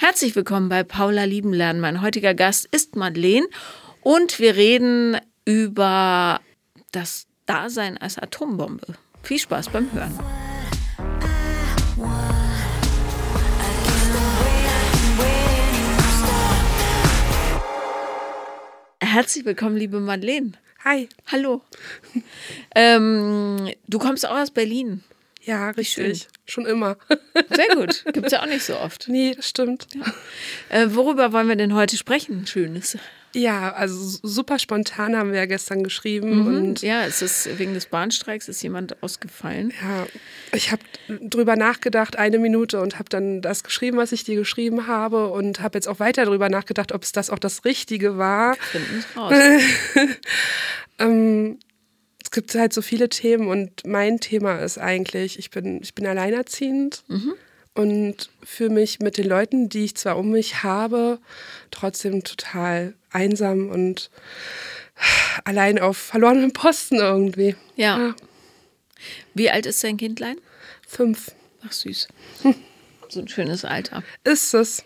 Herzlich willkommen bei Paula Liebenlernen. Mein heutiger Gast ist Madeleine und wir reden über das Dasein als Atombombe. Viel Spaß beim Hören. Herzlich willkommen, liebe Madeleine. Hi. Hallo. ähm, du kommst auch aus Berlin. Ja, richtig. Schon immer. Sehr gut. Gibt es ja auch nicht so oft. Nee, das stimmt. Ja. Äh, worüber wollen wir denn heute sprechen? Schönes. Ja, also super spontan haben wir ja gestern geschrieben. Mhm. Und ja, es ist wegen des Bahnstreiks ist jemand ausgefallen. Ja, ich habe drüber nachgedacht, eine Minute, und habe dann das geschrieben, was ich dir geschrieben habe. Und habe jetzt auch weiter drüber nachgedacht, ob es das auch das Richtige war. Finden raus. ähm, es gibt halt so viele Themen und mein Thema ist eigentlich, ich bin, ich bin alleinerziehend Mhm. und fühle mich mit den Leuten, die ich zwar um mich habe, trotzdem total einsam und allein auf verlorenem Posten irgendwie. Ja. Wie alt ist dein Kindlein? Fünf. Ach süß. So ein schönes Alter. Ist es.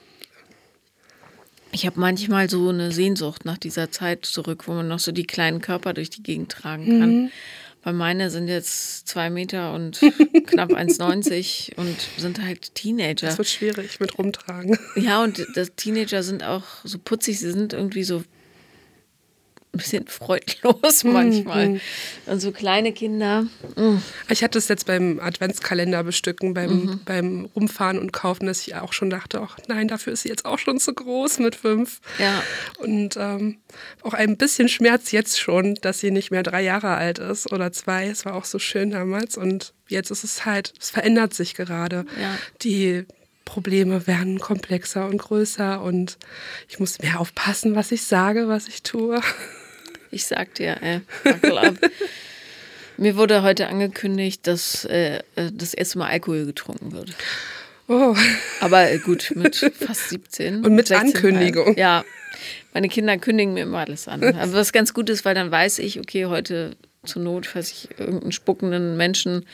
Ich habe manchmal so eine Sehnsucht nach dieser Zeit zurück, wo man noch so die kleinen Körper durch die Gegend tragen kann. Weil meine sind jetzt zwei Meter und knapp 1,90 und sind halt Teenager. Das wird schwierig mit rumtragen. Ja, und das Teenager sind auch so putzig, sie sind irgendwie so ein bisschen freudlos manchmal. Und so kleine Kinder. mm. Ich hatte es jetzt beim Adventskalender bestücken, beim, Mhm. beim Rumfahren und Kaufen, dass ich auch schon dachte, ach nein, dafür ist sie jetzt auch schon zu groß mit fünf. Ja. Und ähm, auch ein bisschen Schmerz jetzt schon, dass sie nicht mehr drei Jahre alt ist oder zwei. Es war auch so schön damals. Und jetzt ist es halt, es verändert sich gerade. Ja. Die Probleme werden komplexer und größer und ich muss mehr aufpassen, was ich sage, was ich tue. Ich sag dir, ey, wackel ab. Mir wurde heute angekündigt, dass äh, äh, das erste Mal Alkohol getrunken wird. Oh, Aber äh, gut, mit fast 17. Und mit 16,5. Ankündigung. Ja, meine Kinder kündigen mir immer alles an. Aber was ganz gut ist, weil dann weiß ich, okay, heute zur Not, falls ich irgendeinen spuckenden Menschen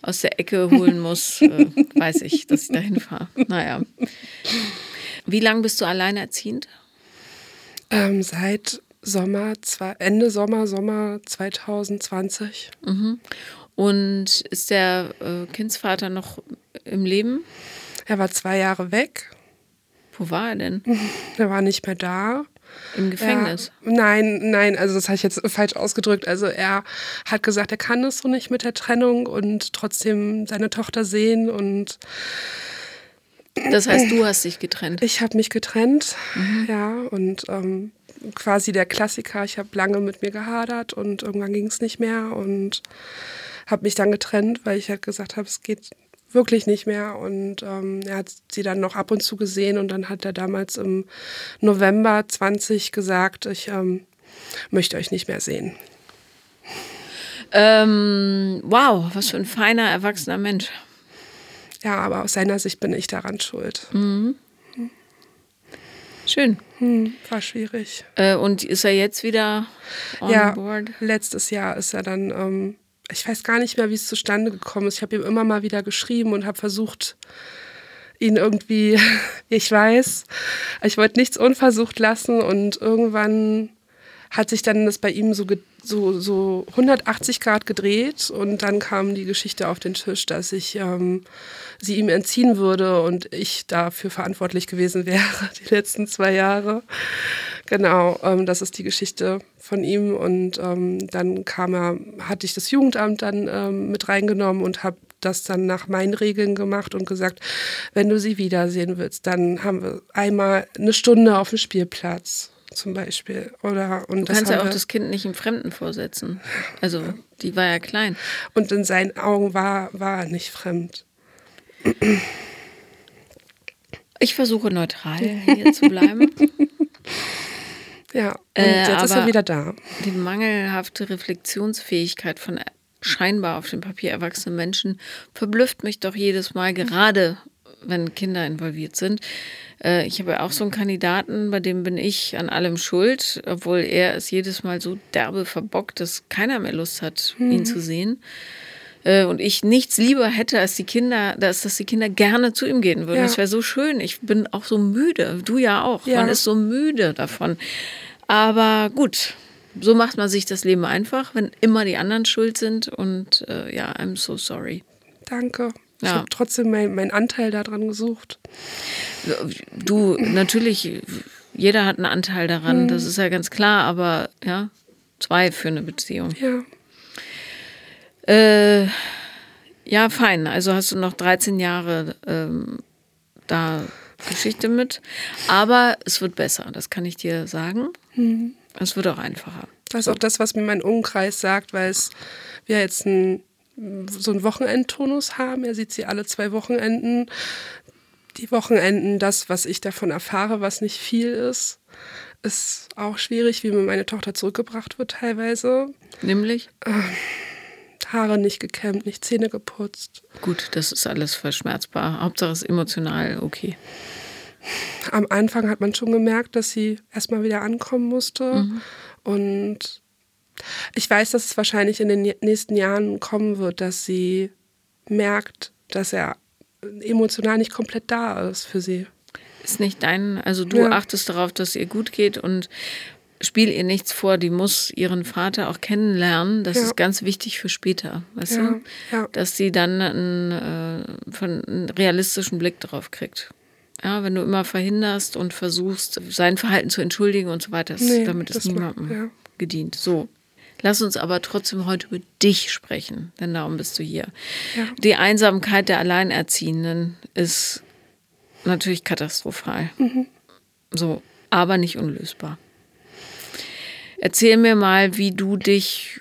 aus der Ecke holen muss, äh, weiß ich, dass ich dahin fahre. Naja. Wie lange bist du alleinerziehend? ähm, seit Sommer, zwei, Ende Sommer, Sommer 2020. Und ist der äh, Kindsvater noch im Leben? Er war zwei Jahre weg. Wo war er denn? Er war nicht mehr da. Im Gefängnis. Ja, nein, nein, also das habe ich jetzt falsch ausgedrückt. Also er hat gesagt, er kann es so nicht mit der Trennung und trotzdem seine Tochter sehen. Und Das heißt, du hast dich getrennt. ich habe mich getrennt, ja, und ähm, quasi der Klassiker. Ich habe lange mit mir gehadert und irgendwann ging es nicht mehr und habe mich dann getrennt, weil ich halt gesagt habe, es geht wirklich nicht mehr. Und ähm, er hat sie dann noch ab und zu gesehen und dann hat er damals im November 20 gesagt, ich ähm, möchte euch nicht mehr sehen. Ähm, wow, was für ein feiner, erwachsener Mensch. Ja, aber aus seiner Sicht bin ich daran schuld. Schön. Hm, war schwierig. Äh, und ist er jetzt wieder on ja, board? letztes Jahr ist er dann, ähm, ich weiß gar nicht mehr, wie es zustande gekommen ist. Ich habe ihm immer mal wieder geschrieben und habe versucht, ihn irgendwie, ich weiß, ich wollte nichts unversucht lassen und irgendwann hat sich dann das bei ihm so, so, so 180 Grad gedreht und dann kam die Geschichte auf den Tisch, dass ich ähm, sie ihm entziehen würde und ich dafür verantwortlich gewesen wäre, die letzten zwei Jahre. Genau, ähm, das ist die Geschichte von ihm und ähm, dann kam er, hatte ich das Jugendamt dann ähm, mit reingenommen und habe das dann nach meinen Regeln gemacht und gesagt, wenn du sie wiedersehen willst, dann haben wir einmal eine Stunde auf dem Spielplatz zum Beispiel. Oder, und Du das kannst ja auch das Kind nicht im Fremden vorsetzen. Also, die war ja klein. Und in seinen Augen war, war er nicht fremd. Ich versuche neutral hier zu bleiben. Ja, und Äh, jetzt ist er wieder da. Die mangelhafte Reflexionsfähigkeit von scheinbar auf dem Papier erwachsenen Menschen verblüfft mich doch jedes Mal, gerade wenn Kinder involviert sind. Äh, Ich habe ja auch so einen Kandidaten, bei dem bin ich an allem schuld, obwohl er es jedes Mal so derbe verbockt, dass keiner mehr Lust hat, ihn zu sehen. äh, und ich nichts lieber hätte, als die Kinder, dass, dass die Kinder gerne zu ihm gehen würden. Ja. Das wäre so schön. Ich bin auch so müde. Du ja auch. Ja. Man ist so müde davon. Aber gut, so macht man sich das Leben einfach, wenn immer die anderen schuld sind. Und äh, ja, I'm so sorry. Danke. Ich Ja. habe trotzdem meinen mein Anteil daran gesucht. Du, natürlich, jeder hat einen Anteil daran, das ist ja ganz klar, aber ja, zwei für eine Beziehung. Ja. Äh, ja, fein. Also hast du noch 13 Jahre ähm, da Geschichte mit. Aber es wird besser, das kann ich dir sagen. Es wird auch einfacher. Das ist auch das, was mir mein Umkreis sagt, weil es wir jetzt ein, so einen Wochenendtonus haben. Er sieht sie alle zwei Wochenenden. Die Wochenenden, das, was ich davon erfahre, was nicht viel ist, ist auch schwierig, wie mir meine Tochter zurückgebracht wird teilweise. Nämlich, Haare nicht gekämmt, nicht Zähne geputzt. gut, das ist alles verschmerzbar. Hauptsache es ist emotional okay. Am Anfang hat man schon gemerkt, dass sie erstmal wieder ankommen musste. Und ich weiß, dass es wahrscheinlich in den nächsten Jahren kommen wird, dass sie merkt, dass er emotional nicht komplett da ist für sie. Ist nicht dein, also du Ja. achtest darauf, dass ihr gut geht und spiel ihr nichts vor. Die muss ihren Vater auch kennenlernen. Das Ja. ist ganz wichtig für später, weißt Ja, du? ja. Dass sie dann einen, äh, von, einen realistischen Blick drauf kriegt. Ja, wenn du immer verhinderst und versuchst, sein Verhalten zu entschuldigen und so weiter, Nee, damit ist niemandem gedient. So. Lass uns aber trotzdem heute über dich sprechen, denn darum bist du hier. Ja. Die Einsamkeit der Alleinerziehenden ist natürlich katastrophal. So, aber nicht unlösbar. Erzähl mir mal, wie du dich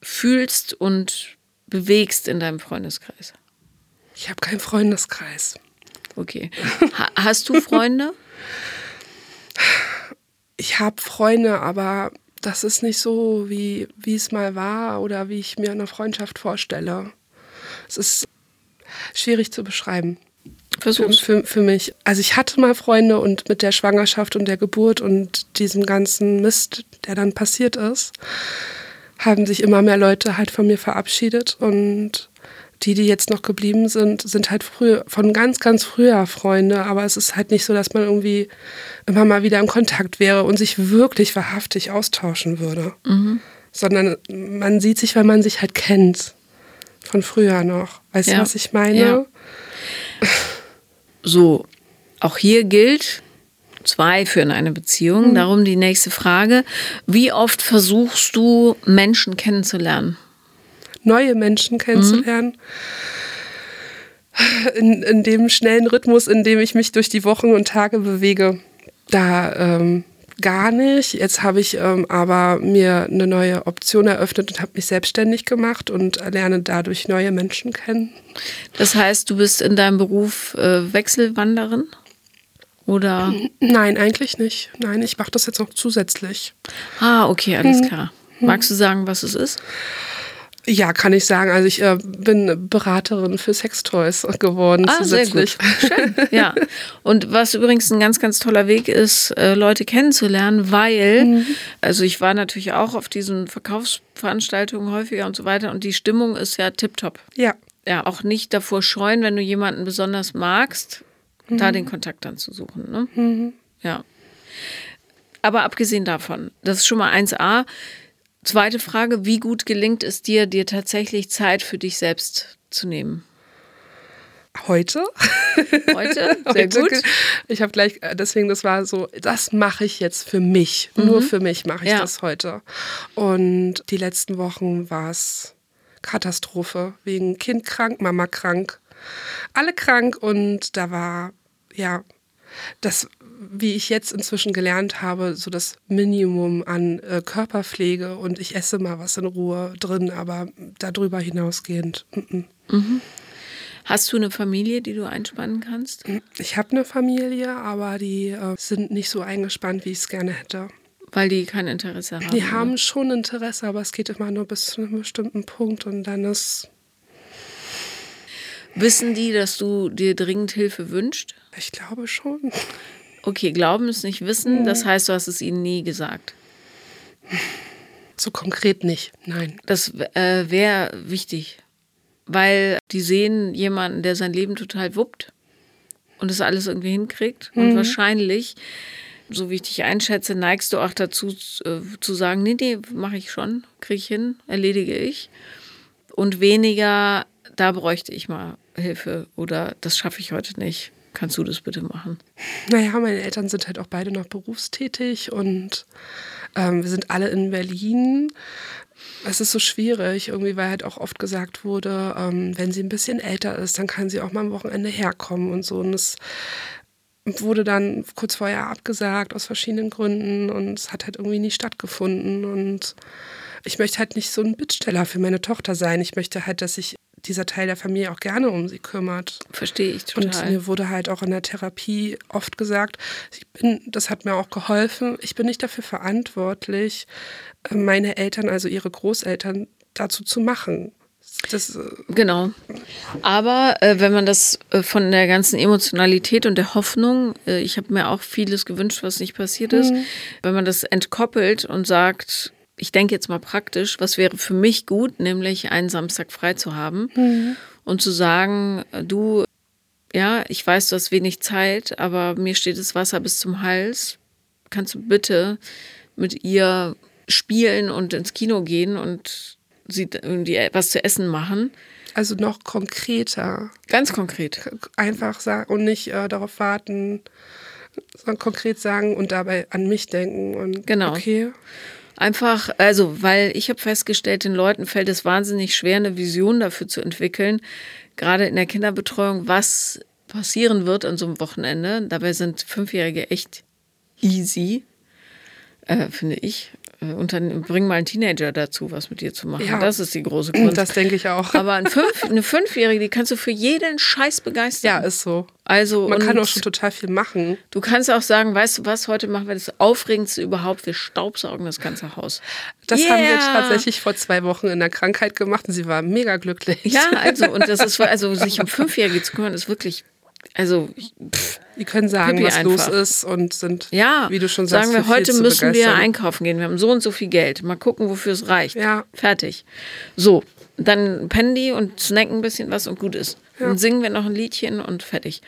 fühlst und bewegst in deinem Freundeskreis. Ich habe keinen Freundeskreis. Okay. Ha hast du Freunde? Ich habe Freunde, aber das ist nicht so, wie, wie es mal war oder wie ich mir eine Freundschaft vorstelle. Es ist schwierig zu beschreiben. Für, Versuch's. für, für mich. Also ich hatte mal Freunde und mit der Schwangerschaft und der Geburt und diesem ganzen Mist, der dann passiert ist, haben sich immer mehr Leute halt von mir verabschiedet und die, die jetzt noch geblieben sind, sind halt früher, von ganz, ganz früher Freunde, aber es ist halt nicht so, dass man irgendwie immer mal wieder im Kontakt wäre und sich wirklich wahrhaftig austauschen würde. Sondern man sieht sich, weil man sich halt kennt. Von früher noch. Weißt Ja. du, was ich meine? Ja. So, auch hier gilt, zwei führen eine Beziehung. Darum die nächste Frage. Wie oft versuchst du, Menschen kennenzulernen? Neue Menschen kennenzulernen. In, in dem schnellen Rhythmus, in dem ich mich durch die Wochen und Tage bewege, da ähm, gar nicht. Jetzt habe ich ähm, aber mir eine neue Option eröffnet und habe mich selbstständig gemacht und lerne dadurch neue Menschen kennen. Das heißt, du bist in deinem Beruf äh, Wechselwanderin? Oder? Nein, eigentlich nicht. Nein, ich mache das jetzt noch zusätzlich. Ah, okay, alles klar. Magst du sagen, was es ist? Ja, kann ich sagen. Also ich äh, bin Beraterin für Sextoys geworden Ah, sehr gut. Schön. Ja. Und was übrigens ein ganz, ganz toller Weg ist, äh, Leute kennenzulernen, weil, also ich war natürlich auch auf diesen Verkaufsveranstaltungen häufiger und so weiter und die Stimmung ist ja tipptopp. Ja, Ja, auch nicht davor scheuen, wenn du jemanden besonders magst, da den Kontakt dann zu suchen. Ne? Ja. Aber abgesehen davon, das ist schon mal 1a. Zweite Frage, wie gut gelingt es dir, dir tatsächlich Zeit für dich selbst zu nehmen? heute. Heute? Sehr Heute gut. Ich habe gleich, äh, deswegen, das war so, das mache ich jetzt für mich. Nur für mich mache ich Mhm. Ja. das heute. Und die letzten Wochen war es Katastrophe. Wegen Kind krank, Mama krank. Alle krank und da war, ja, das, wie ich jetzt inzwischen gelernt habe, so das Minimum an äh, Körperpflege und ich esse mal was in Ruhe drin, aber darüber hinausgehend. mm, mm. Hast du eine Familie, die du einspannen kannst? Ich habe eine Familie, aber die äh, sind nicht so eingespannt, wie ich es gerne hätte. Weil die kein Interesse haben. Die oder? haben schon Interesse, aber es geht immer nur bis zu einem bestimmten Punkt und dann ist, Wissen die, dass du dir dringend Hilfe wünschst? ich glaube schon. Okay, glauben es nicht wissen, das heißt, du hast es ihnen nie gesagt. So konkret nicht, nein. Das äh, wäre wichtig, weil die sehen jemanden, der sein Leben total wuppt und das alles irgendwie hinkriegt. Und Mhm. wahrscheinlich, so wie ich dich einschätze, neigst du auch dazu äh, zu sagen, nee, nee, mache ich schon, kriege ich hin, erledige ich. Und weniger, da bräuchte ich mal Hilfe oder das schaffe ich heute nicht. Kannst du das bitte machen? Naja, meine Eltern sind halt auch beide noch berufstätig und ähm, wir sind alle in Berlin. Es ist so schwierig, irgendwie, weil halt auch oft gesagt wurde, ähm, wenn sie ein bisschen älter ist, dann kann sie auch mal am Wochenende herkommen und so. Und es wurde dann kurz vorher abgesagt aus verschiedenen Gründen und es hat halt irgendwie nie stattgefunden. Und ich möchte halt nicht so ein Bittsteller für meine Tochter sein. Ich möchte halt, dass sich dieser Teil der Familie auch gerne um sie kümmert. Verstehe ich Und total. mir wurde halt auch in der Therapie oft gesagt, ich bin, das hat mir auch geholfen, ich bin nicht dafür verantwortlich, äh, meine Eltern, also ihre Großeltern, dazu zu machen. Das, äh, Genau. Aber äh, wenn man das äh, von der ganzen Emotionalität und der Hoffnung, äh, ich habe mir auch vieles gewünscht, was nicht passiert ist, wenn man das entkoppelt und sagt, ich denke jetzt mal praktisch, was wäre für mich gut, nämlich einen Samstag frei zu haben und zu sagen, äh, du, ja, ich weiß, du hast wenig Zeit, aber mir steht das Wasser bis zum Hals. Kannst du bitte mit ihr spielen und ins Kino gehen und sie irgendwie was zu essen machen? also noch konkreter. Ganz konkret. Einfach sagen und nicht äh, darauf warten, sondern konkret sagen und dabei an mich denken. Und Genau. Okay. Einfach, also, weil ich habe festgestellt, den Leuten fällt es wahnsinnig schwer, eine Vision dafür zu entwickeln, gerade in der Kinderbetreuung, was passieren wird an so einem Wochenende. Dabei sind Fünfjährige echt easy, äh, finde ich. Äh, Und dann bring mal einen Teenager dazu, was mit dir zu machen. Ja. Das ist die große Kunst. Das denke ich auch. Aber ein Fünf, eine Fünfjährige, die kannst du für jeden Scheiß begeistern. ja, ist so. Also, Man kann auch schon total viel machen. Du kannst auch sagen, weißt du was, heute machen wir das Aufregendste überhaupt. Wir staubsaugen das ganze Haus. Das haben wir Yeah! tatsächlich vor zwei Wochen in der Krankheit gemacht und sie war mega glücklich. Ja, also, und das ist, also, sich um Fünfjährige zu kümmern, ist wirklich, also, pff, Die können sagen, Pipi was einfach. los ist und sind, ja, wie du schon sagst, sagen wir, heute müssen wir begeistern. einkaufen gehen. Wir haben so und so viel Geld. Mal gucken, wofür es reicht. Ja. Fertig. So, dann pennen die und snacken ein bisschen was und gut ist. Dann singen wir noch ein Liedchen und fertig.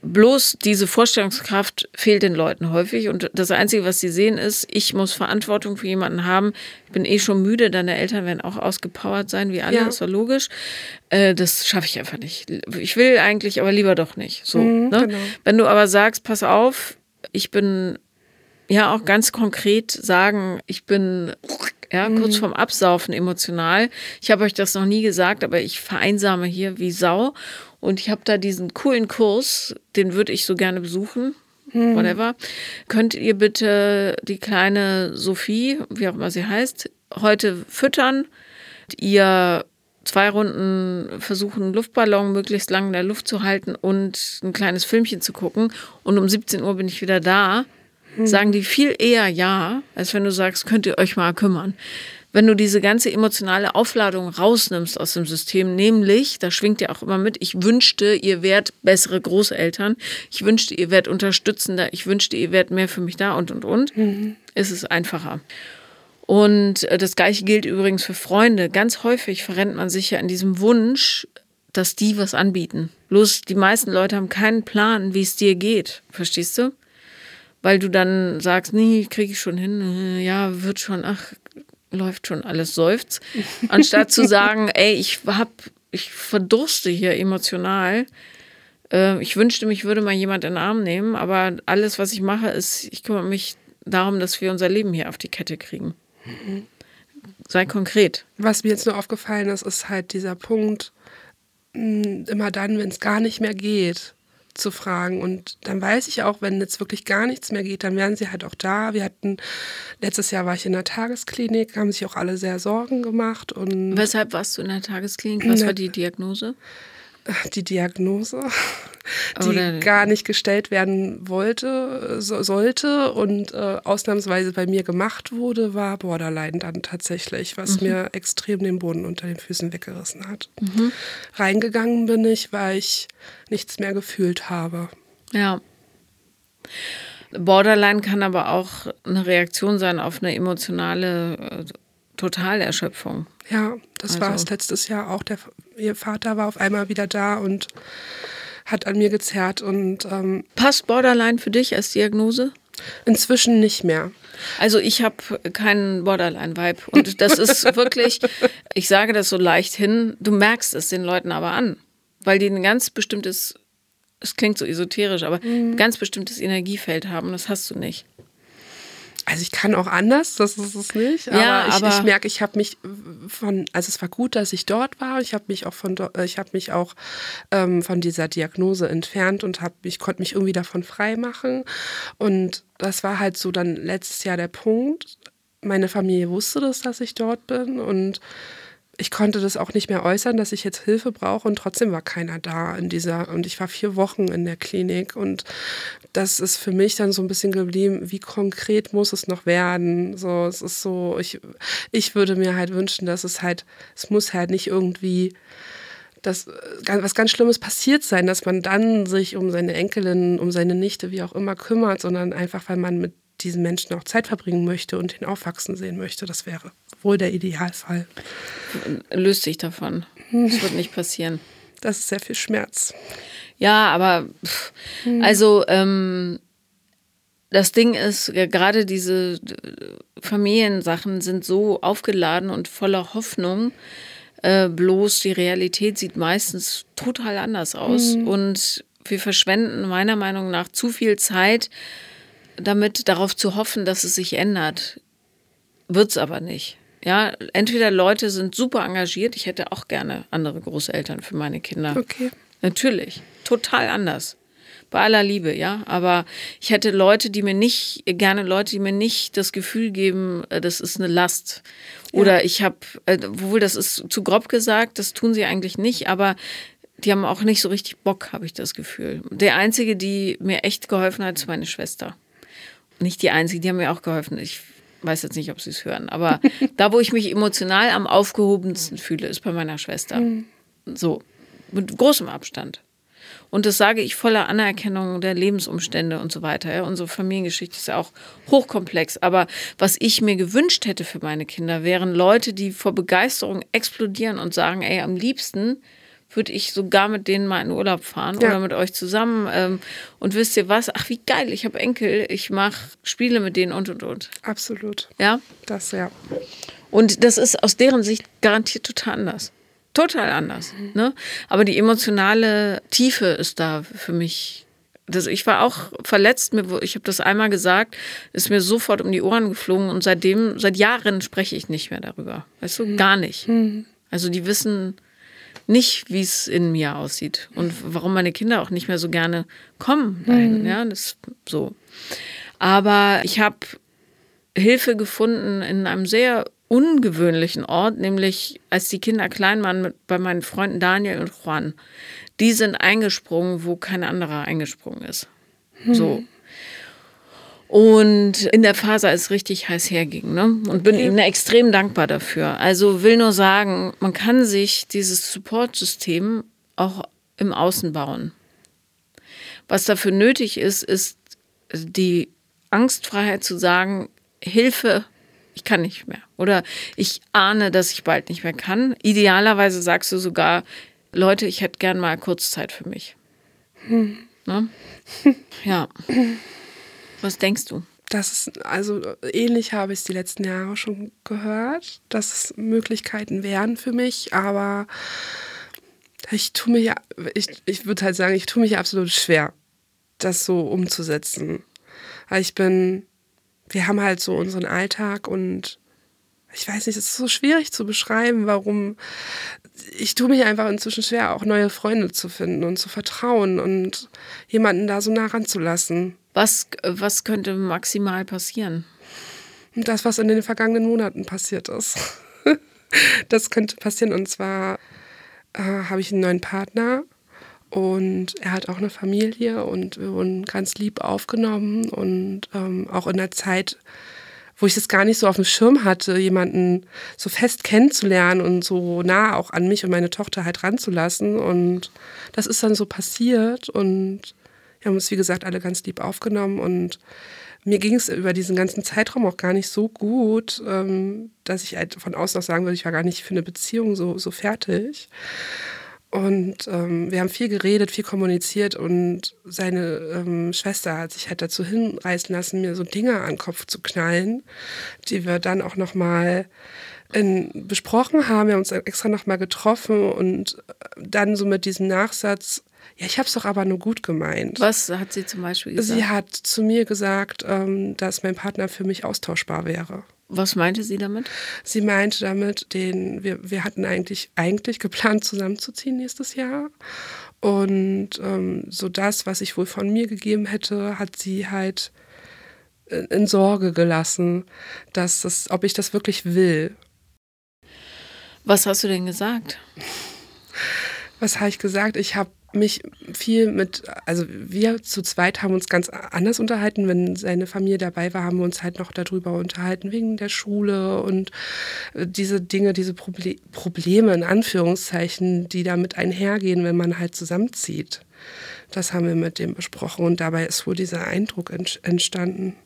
Bloß diese Vorstellungskraft fehlt den Leuten häufig und das Einzige, was sie sehen, ist, ich muss Verantwortung für jemanden haben. Ich bin eh schon müde, deine Eltern werden auch ausgepowert sein, wie alle, Ja. ist doch logisch. Äh, das schaffe ich einfach nicht. Ich will eigentlich, aber lieber doch nicht. So, ne? genau. Wenn du aber sagst, pass auf, ich bin ja auch ganz konkret sagen, ich bin ja kurz vorm Absaufen emotional. Ich habe euch das noch nie gesagt, aber ich vereinsame hier wie Sau und ich habe da diesen coolen Kurs, den würde ich so gerne besuchen. Whatever. Könnt ihr bitte die kleine Sophie, wie auch immer sie heißt, heute füttern? Ihr zwei Runden versuchen, einen Luftballon möglichst lang in der Luft zu halten und ein kleines Filmchen zu gucken. Und um 17 Uhr bin ich wieder da. Sagen die viel eher ja, als wenn du sagst, könnt ihr euch mal kümmern. Wenn du diese ganze emotionale Aufladung rausnimmst aus dem System, nämlich, da schwingt ja auch immer mit, ich wünschte, ihr wärt bessere Großeltern, ich wünschte, ihr wärt unterstützender, ich wünschte, ihr wärt mehr für mich da und und und, ist es einfacher. Und äh, das gleiche gilt übrigens für Freunde. Ganz häufig verrennt man sich ja in diesem Wunsch, dass die was anbieten. Bloß die meisten Leute haben keinen Plan, wie es dir geht. Verstehst du? Weil du dann sagst, nee, kriege ich schon hin, äh, ja, wird schon, ach, läuft schon alles, seufzt. Anstatt zu sagen, ey, ich hab, ich verdurste hier emotional. Äh, ich wünschte, mich würde mal jemand in den Arm nehmen, aber alles, was ich mache, ist, ich kümmere mich darum, dass wir unser Leben hier auf die Kette kriegen. Sei konkret. Was mir jetzt nur aufgefallen ist, ist halt dieser Punkt, mh, immer dann, wenn es gar nicht mehr geht, zu fragen. Und dann weiß ich auch, wenn jetzt wirklich gar nichts mehr geht, dann wären sie halt auch da. Wir hatten, letztes Jahr war ich in der Tagesklinik, haben sich auch alle sehr Sorgen gemacht und Weshalb warst du in der Tagesklinik? Was war die Diagnose? Die Diagnose, die Oder- gar nicht gestellt werden wollte, so, sollte und äh, ausnahmsweise bei mir gemacht wurde, war Borderline dann tatsächlich, was mir extrem den Boden unter den Füßen weggerissen hat. Reingegangen bin ich, weil ich nichts mehr gefühlt habe. Ja. Borderline kann aber auch eine Reaktion sein auf eine emotionale Totalerschöpfung. Ja, das Also- war es letztes Jahr auch. Der, ihr Vater war auf einmal wieder da und hat an mir gezerrt und ähm, Passt Borderline für dich als Diagnose? inzwischen nicht mehr. Also ich habe keinen Borderline-Vibe. Und das ist wirklich, ich sage das so leicht hin, du merkst es den Leuten aber an. Weil die ein ganz bestimmtes, es klingt so esoterisch, aber ein ganz bestimmtes Energiefeld haben. Das hast du nicht. Also ich kann auch anders, das ist es nicht. Ja, aber ich, aber- ich merke, ich habe mich von, also es war gut, dass ich dort war. Ich habe mich auch von, ich habe mich auch ähm, von dieser Diagnose entfernt und habe, ich konnte mich irgendwie davon frei machen. Und das war halt so dann letztes Jahr der Punkt. Meine Familie wusste das, dass ich dort bin und ich konnte das auch nicht mehr äußern, dass ich jetzt Hilfe brauche und trotzdem war keiner da in dieser und ich war vier Wochen in der Klinik und das ist für mich dann so ein bisschen geblieben, wie konkret muss es noch werden? So, es ist so, ich, ich würde mir halt wünschen, dass es halt, es muss halt nicht irgendwie dass äh, was ganz Schlimmes passiert sein, dass man dann sich um seine Enkelin, um seine Nichte, wie auch immer kümmert, sondern einfach, weil man mit diesen Menschen auch Zeit verbringen möchte und ihn aufwachsen sehen möchte. Das wäre wohl der Idealfall. Löst dich davon. Das wird nicht passieren. Das ist sehr viel Schmerz. Ja, aber also ähm, das Ding ist, ja, gerade diese äh, Familiensachen sind so aufgeladen und voller Hoffnung. Äh, bloß die Realität sieht meistens total anders aus. Und wir verschwenden meiner Meinung nach zu viel Zeit damit, darauf zu hoffen, dass es sich ändert. Wird's aber nicht. Ja, entweder Leute sind super engagiert. Ich hätte auch gerne andere Großeltern für meine Kinder. Okay. Natürlich, total anders. Bei aller Liebe, ja. Aber ich hätte Leute, die mir nicht, gerne Leute, die mir nicht das Gefühl geben, äh, das ist eine Last. Oder ich habe, wohl das ist zu grob gesagt, das tun sie eigentlich nicht, aber die haben auch nicht so richtig Bock, habe ich das Gefühl. Der einzige, die mir echt geholfen hat, ist meine Schwester. Nicht die einzige, die haben mir auch geholfen. Ich weiß jetzt nicht, ob sie es hören, aber da, wo ich mich emotional am aufgehobensten fühle, ist bei meiner Schwester. So, mit großem Abstand. Und das sage ich voller Anerkennung der Lebensumstände und so weiter. Ja. Unsere Familiengeschichte ist ja auch hochkomplex. Aber was ich mir gewünscht hätte für meine Kinder, wären Leute, die vor Begeisterung explodieren und sagen, ey, am liebsten würde ich sogar mit denen mal in Urlaub fahren Ja. oder mit euch zusammen. Ähm, und wisst ihr was? Ach, wie geil, ich habe Enkel, ich mache Spiele mit denen und und und. Absolut. Ja. Das ja. Und das ist aus deren Sicht garantiert total anders. Total anders. Ne? Aber die emotionale Tiefe ist da für mich. Das, ich war auch verletzt, mir, ich habe das einmal gesagt, ist mir sofort um die Ohren geflogen und seitdem, seit Jahren spreche ich nicht mehr darüber. Weißt du, gar nicht. Also die wissen nicht, wie es in mir aussieht und warum meine Kinder auch nicht mehr so gerne kommen dahin. Ja, das so. Aber ich habe Hilfe gefunden in einem sehr ungewöhnlichen Ort, nämlich als die Kinder klein waren mit, bei meinen Freunden Daniel und Juan. Die sind eingesprungen, wo kein anderer eingesprungen ist. So. Und in der Phase, als es richtig heiß herging, ne? Und bin ihnen extrem dankbar dafür. Also will nur sagen, man kann sich dieses Support-System auch im Außen bauen. Was dafür nötig ist, ist die Angstfreiheit zu sagen, Hilfe, ich kann nicht mehr. Oder ich ahne, dass ich bald nicht mehr kann. Idealerweise sagst du sogar, Leute, ich hätte gern mal kurz Zeit für mich. Ne? Ja. Was denkst du? Das ist, also ähnlich habe ich es die letzten Jahre schon gehört, dass es Möglichkeiten wären für mich, aber ich tue mich, ich, ich würde halt sagen, ich tue mich absolut schwer, das so umzusetzen. Weil ich bin, wir haben halt so unseren Alltag und ich weiß nicht, es ist so schwierig zu beschreiben, warum. Ich tue mich einfach inzwischen schwer, auch neue Freunde zu finden und zu vertrauen und jemanden da so nah ranzulassen. Was, was könnte maximal passieren? Das, was in den vergangenen Monaten passiert ist. das könnte passieren. Und zwar äh, habe ich einen neuen Partner und er hat auch eine Familie und wir wurden ganz lieb aufgenommen und ähm, auch in der Zeit, wo ich das gar nicht so auf dem Schirm hatte, jemanden so fest kennenzulernen und so nah auch an mich und meine Tochter halt ranzulassen. Und das ist dann so passiert und Wir haben uns, wie gesagt, alle ganz lieb aufgenommen und mir ging es über diesen ganzen Zeitraum auch gar nicht so gut, ähm, dass ich halt von außen auch sagen würde, ich war gar nicht für eine Beziehung so, so fertig. Und ähm, wir haben viel geredet, viel kommuniziert und seine ähm, Schwester hat sich halt dazu hinreißen lassen, mir so Dinge an den Kopf zu knallen, die wir dann auch nochmal besprochen haben. Wir haben uns extra nochmal getroffen und dann so mit diesem Nachsatz, ja, ich habe es doch aber nur gut gemeint. Was hat sie zum Beispiel gesagt? Sie hat zu mir gesagt, ähm, dass mein Partner für mich austauschbar wäre. Was meinte sie damit? Sie meinte damit, den, wir, wir hatten eigentlich, eigentlich geplant, zusammenzuziehen nächstes Jahr. Und ähm, so das, was ich wohl von mir gegeben hätte, hat sie halt in, in Sorge gelassen, dass das, ob ich das wirklich will. Was hast du denn gesagt? Was habe ich gesagt? Ich habe mich viel mit, also wir zu zweit haben uns ganz anders unterhalten. Wenn seine Familie dabei war, haben wir uns halt noch darüber unterhalten, wegen der Schule und äh, diese Dinge, diese Proble Probleme in Anführungszeichen, die damit einhergehen, wenn man halt zusammenzieht. Das haben wir mit dem besprochen und dabei ist wohl dieser Eindruck entstanden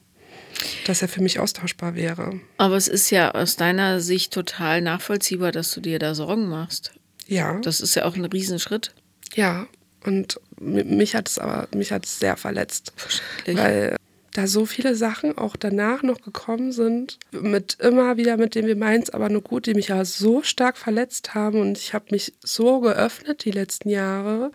dass er für mich austauschbar wäre. Aber es ist ja aus deiner Sicht total nachvollziehbar, dass du dir da Sorgen machst. Ja. Das ist ja auch ein Riesenschritt. Ja, und mich hat es aber mich hat es sehr verletzt, weil da so viele Sachen auch danach noch gekommen sind, mit immer wieder mit dem wir meins, aber nur gut, die mich ja so stark verletzt haben. Und ich habe mich so geöffnet die letzten Jahre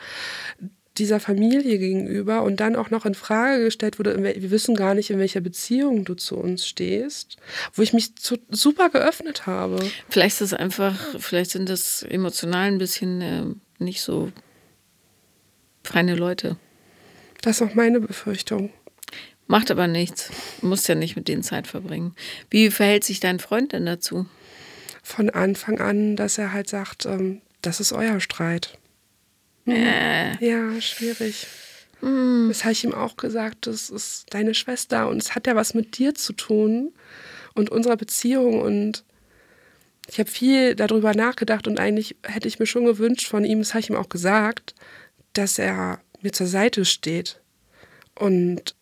dieser Familie gegenüber und dann auch noch in Frage gestellt wurde, wir wissen gar nicht, in welcher Beziehung du zu uns stehst, wo ich mich zu, super geöffnet habe. Vielleicht ist es einfach, vielleicht sind das emotional ein bisschen äh, nicht so feine Leute. Das ist auch meine Befürchtung. Macht aber nichts. Du musst ja nicht mit denen Zeit verbringen. Wie verhält sich dein Freund denn dazu? Von Anfang an, dass er halt sagt, ähm, das ist euer Streit. Äh. Ja, schwierig. Mm. Das habe ich ihm auch gesagt, das ist deine Schwester und es hat ja was mit dir zu tun und unserer Beziehung und ich habe viel darüber nachgedacht und eigentlich hätte ich mir schon gewünscht von ihm, das habe ich ihm auch gesagt, dass er mir zur Seite steht und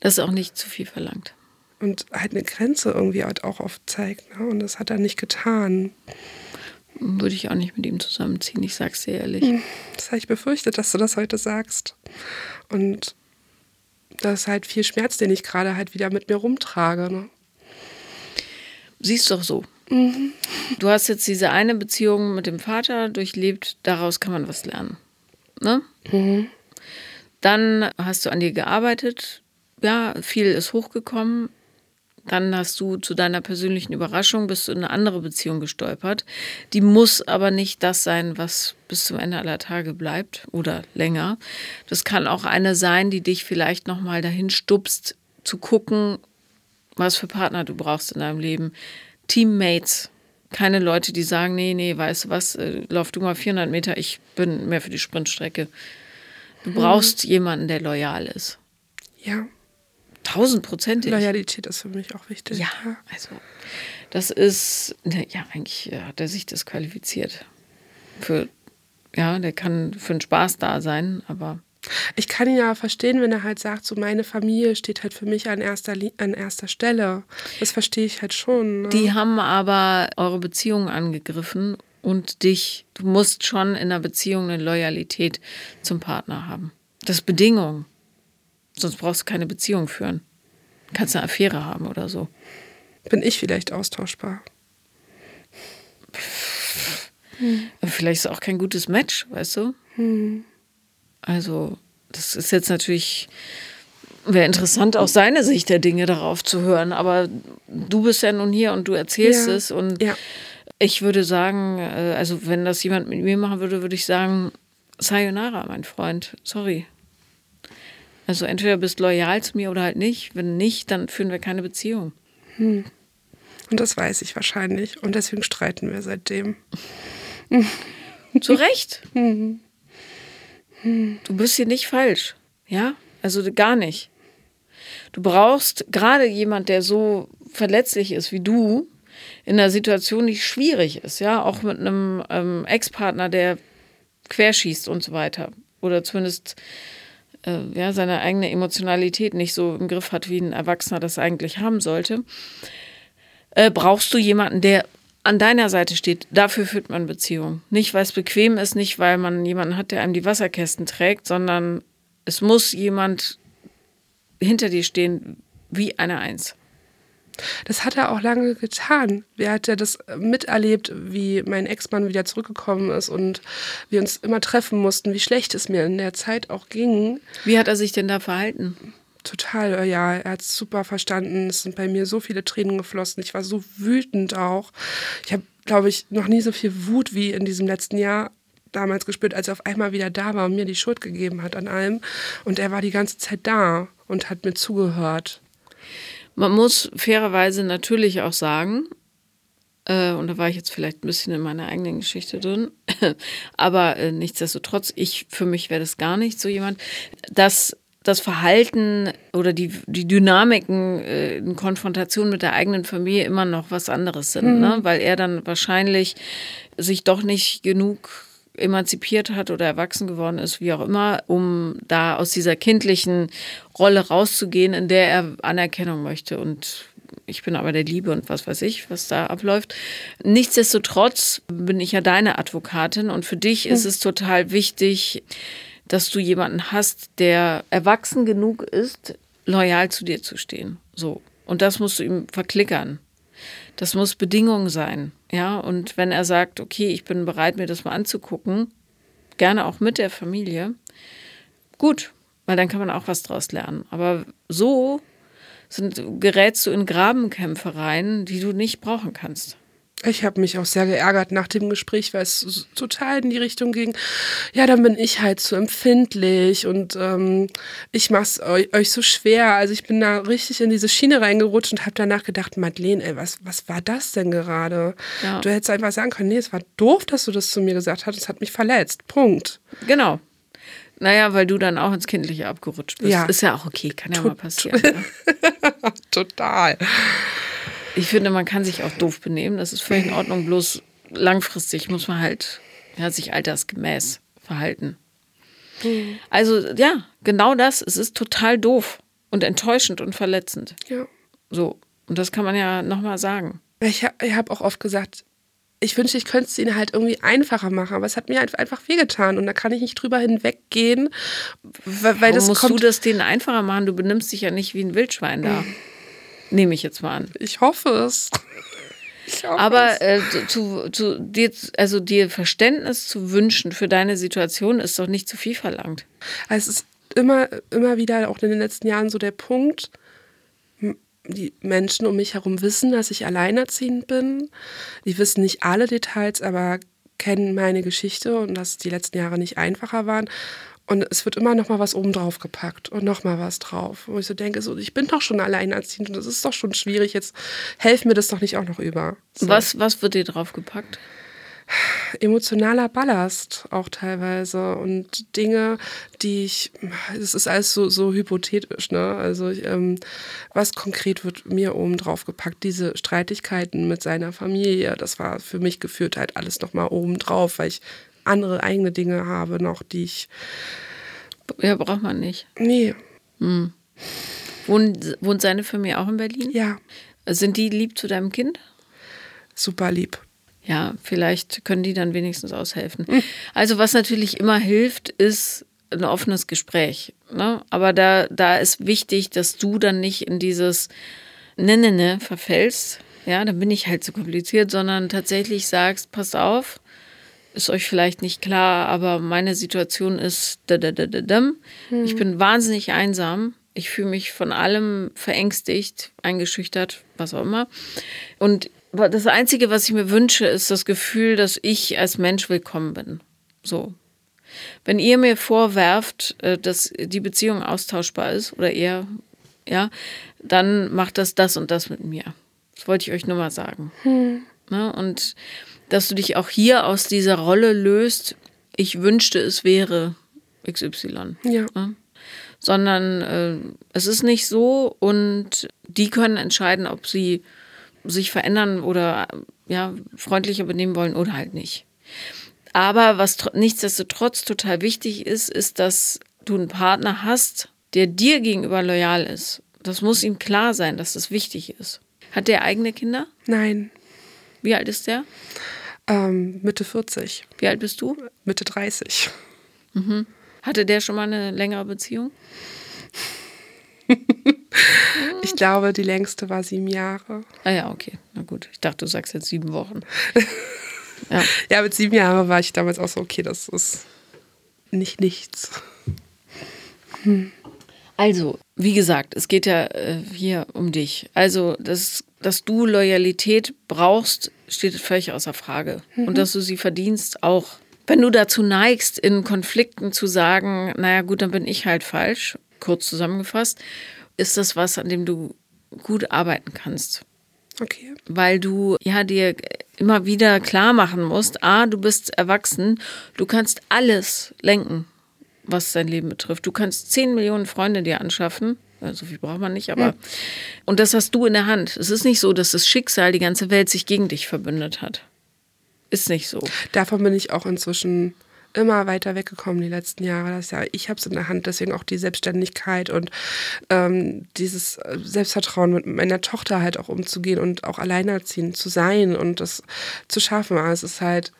das ist auch nicht zu viel verlangt. Und halt eine Grenze irgendwie halt auch aufzeigt. Ne? Und das hat er nicht getan. Würde ich auch nicht mit ihm zusammenziehen, ich sag's dir ehrlich. Hm, das habe ich befürchtet, dass du das heute sagst. Und das ist halt viel Schmerz, den ich gerade halt wieder mit mir rumtrage. Ne? Siehst doch so. Mhm. Du hast jetzt diese eine Beziehung mit dem Vater durchlebt, daraus kann man was lernen. Ne? Mhm. Dann hast du an dir gearbeitet. Ja, viel ist hochgekommen. Dann hast du zu deiner persönlichen Überraschung bist du in eine andere Beziehung gestolpert. Die muss aber nicht das sein, was bis zum Ende aller Tage bleibt oder länger. Das kann auch eine sein, die dich vielleicht noch mal dahin stupst, zu gucken, was für Partner du brauchst in deinem Leben. Teammates, keine Leute, die sagen, nee, nee, weißt du was, äh, lauf du mal 400 Meter, ich bin mehr für die Sprintstrecke. Du brauchst mhm. jemanden, der loyal ist. Ja. Tausendprozentig. Loyalität ist für mich auch wichtig. Ja, also das ist, ne, ja, eigentlich hat er sich das qualifiziert. Für, ja, der kann für den Spaß da sein, aber ich kann ihn ja verstehen, wenn er halt sagt, so meine Familie steht halt für mich an erster, an erster Stelle. Das verstehe ich halt schon. Ne? Die haben aber eure Beziehung angegriffen und dich. Du musst schon in einer Beziehung eine Loyalität zum Partner haben. Das ist Bedingung. Sonst brauchst du keine Beziehung führen. Du kannst eine Affäre haben oder so. Bin ich vielleicht austauschbar? Hm. Vielleicht ist es auch kein gutes Match, weißt du? Hm. Also, das ist jetzt natürlich, wäre interessant, auch seine Sicht der Dinge darauf zu hören. Aber du bist ja nun hier und du erzählst ja. es. Und ja. ich würde sagen, äh, also wenn das jemand mit mir machen würde, würde ich sagen, Sayonara, mein Freund. Sorry. Also entweder bist loyal zu mir oder halt nicht. Wenn nicht, dann führen wir keine Beziehung. Hm. Und das weiß ich wahrscheinlich. Und deswegen streiten wir seitdem. Zu Recht. Mhm. Du bist hier nicht falsch. Ja? Also gar nicht. Du brauchst gerade jemand, der so verletzlich ist wie du, in einer Situation, die schwierig ist, ja, auch mit einem ähm, Ex-Partner, der querschießt und so weiter. Oder zumindest äh, ja, seine eigene Emotionalität nicht so im Griff hat, wie ein Erwachsener das eigentlich haben sollte, äh, brauchst du jemanden, der an deiner Seite steht. Dafür führt man Beziehung. Nicht, weil es bequem ist, nicht, weil man jemanden hat, der einem die Wasserkästen trägt, sondern es muss jemand hinter dir stehen, wie eine Eins. Das hat er auch lange getan. Er hat ja das miterlebt, wie mein Ex-Mann wieder zurückgekommen ist und wir uns immer treffen mussten, wie schlecht es mir in der Zeit auch ging. Wie hat er sich denn da verhalten? Total, äh, ja, er hat es super verstanden. Es sind bei mir so viele Tränen geflossen. Ich war so wütend auch. Ich habe, glaube ich, noch nie so viel Wut wie in diesem letzten Jahr damals gespürt, als er auf einmal wieder da war und mir die Schuld gegeben hat an allem. Und er war die ganze Zeit da und hat mir zugehört. Man muss fairerweise natürlich auch sagen, äh, und da war ich jetzt vielleicht ein bisschen in meiner eigenen Geschichte drin, aber äh, nichtsdestotrotz, ich für mich wäre das gar nicht so jemand, dass das Verhalten oder die, die Dynamiken äh, in Konfrontation mit der eigenen Familie immer noch was anderes sind, mhm. ne? weil er dann wahrscheinlich sich doch nicht genug emanzipiert hat oder erwachsen geworden ist, wie auch immer, um da aus dieser kindlichen Rolle rauszugehen, in der er Anerkennung möchte. Und ich bin aber der Liebe und was weiß ich, was da abläuft. Nichtsdestotrotz bin ich ja deine Advokatin und für dich ist es total wichtig, dass du jemanden hast, der erwachsen genug ist, loyal zu dir zu stehen. So. Und das musst du ihm verklickern. Das muss Bedingung sein. Ja, und wenn er sagt, okay, ich bin bereit, mir das mal anzugucken, gerne auch mit der Familie, gut, weil dann kann man auch was draus lernen. Aber so sind, gerätst du in Grabenkämpfe rein, die du nicht brauchen kannst. Ich habe mich auch sehr geärgert nach dem Gespräch, weil es total in die Richtung ging, ja, dann bin ich halt zu empfindlich und ähm, ich mache es euch, euch, so schwer. Also ich bin da richtig in diese Schiene reingerutscht und habe danach gedacht, Madeleine, ey, was, was war das denn gerade? Ja. Du hättest einfach sagen können, nee, es war doof, dass du das zu mir gesagt hast, es hat mich verletzt. Punkt. Genau. Naja, weil du dann auch ins Kindliche abgerutscht bist. Ja. Ist ja auch okay, kann ja Tot mal passieren. Ja. Total. Ich finde, man kann sich auch doof benehmen. Das ist völlig in Ordnung. Bloß langfristig muss man halt ja, sich altersgemäß verhalten. Mhm. Also ja, genau das. Es ist total doof und enttäuschend und verletzend. Ja. So. Und das kann man ja nochmal sagen. Ich habe hab auch oft gesagt, ich wünschte, ich könnte es ihnen halt irgendwie einfacher machen, aber es hat mir einfach wehgetan und da kann ich nicht drüber hinweggehen, weil, weil das musst kommt. du das denen einfacher machen? Du benimmst dich ja nicht wie ein Wildschwein da. Nehme ich jetzt mal an. Ich hoffe es. Ich hoffe Aber äh, zu, zu, dir, also dir Verständnis zu wünschen für deine Situation ist doch nicht zu viel verlangt. Also es ist immer, immer wieder, auch in den letzten Jahren, so der Punkt, die Menschen um mich herum wissen, dass ich alleinerziehend bin. Die wissen nicht alle Details, aber kennen meine Geschichte und dass die letzten Jahre nicht einfacher waren. Und es wird immer noch mal was oben drauf gepackt und noch mal was drauf. Wo ich so denke, so, ich bin doch schon alleinerziehend und das ist doch schon schwierig. Jetzt helft mir das doch nicht auch noch über. So. Was, was wird dir drauf gepackt? Emotionaler Ballast auch teilweise und Dinge, die ich, es ist alles so, so hypothetisch, ne? Also ich, ähm, was konkret wird mir oben drauf gepackt? Diese Streitigkeiten mit seiner Familie, das war für mich geführt halt alles noch mal oben drauf, weil ich andere eigene Dinge habe noch, die ich. Ja, braucht man nicht. Nee. Hm. Wohnt, wohnt seine Familie auch in Berlin? Ja. Sind die lieb zu deinem Kind? Super lieb. Ja, vielleicht können die dann wenigstens aushelfen. Hm. Also, was natürlich immer hilft, ist ein offenes Gespräch. Ne? Aber da, da ist wichtig, dass du dann nicht in dieses Ne, ne, ne verfällst. Ja, dann bin ich halt zu kompliziert, sondern tatsächlich sagst, pass auf, ist euch vielleicht nicht klar, aber meine Situation ist, da, da, da, da, da. Hm. ich bin wahnsinnig einsam. Ich fühle mich von allem verängstigt, eingeschüchtert, was auch immer. Und das Einzige, was ich mir wünsche, ist das Gefühl, dass ich als Mensch willkommen bin. So. Wenn ihr mir vorwerft, äh, dass die Beziehung austauschbar ist oder ihr, ja, dann macht das das und das mit mir. Das wollte ich euch nur mal sagen. Hm. Ne? Und dass du dich auch hier aus dieser Rolle löst, ich wünschte, es wäre XY. Ja. Ne? Sondern äh, es ist nicht so und die können entscheiden, ob sie sich verändern oder ja, freundlicher benehmen wollen oder halt nicht. Aber was nichtsdestotrotz total wichtig ist, ist, dass du einen Partner hast, der dir gegenüber loyal ist. Das muss ihm klar sein, dass das wichtig ist. Hat der eigene Kinder? Nein. Wie alt ist der? Ähm, Mitte 40. Wie alt bist du? Mitte 30. Mhm. Hatte der schon mal eine längere Beziehung? ich glaube, die längste war sieben Jahre. Ah ja, okay. Na gut. Ich dachte, du sagst jetzt sieben Wochen. ja. ja, mit sieben Jahren war ich damals auch so, okay, das ist nicht nichts. Hm. Also, wie gesagt, es geht ja äh, hier um dich. Also, dass, dass du Loyalität brauchst, steht völlig außer Frage. Mhm. Und dass du sie verdienst auch. Wenn du dazu neigst, in Konflikten zu sagen, naja gut, dann bin ich halt falsch, kurz zusammengefasst, ist das was, an dem du gut arbeiten kannst. Okay. Weil du ja dir immer wieder klar machen musst, a, du bist erwachsen, du kannst alles lenken was dein Leben betrifft. Du kannst 10 Millionen Freunde dir anschaffen. So viel braucht man nicht, aber. Ja. Und das hast du in der Hand. Es ist nicht so, dass das Schicksal die ganze Welt sich gegen dich verbündet hat. Ist nicht so. Davon bin ich auch inzwischen immer weiter weggekommen die letzten Jahre. Das ja, ich habe es in der Hand, deswegen auch die Selbstständigkeit und ähm, dieses äh, Selbstvertrauen mit meiner Tochter halt auch umzugehen und auch alleinerziehend zu sein und das zu schaffen. Aber es ist halt,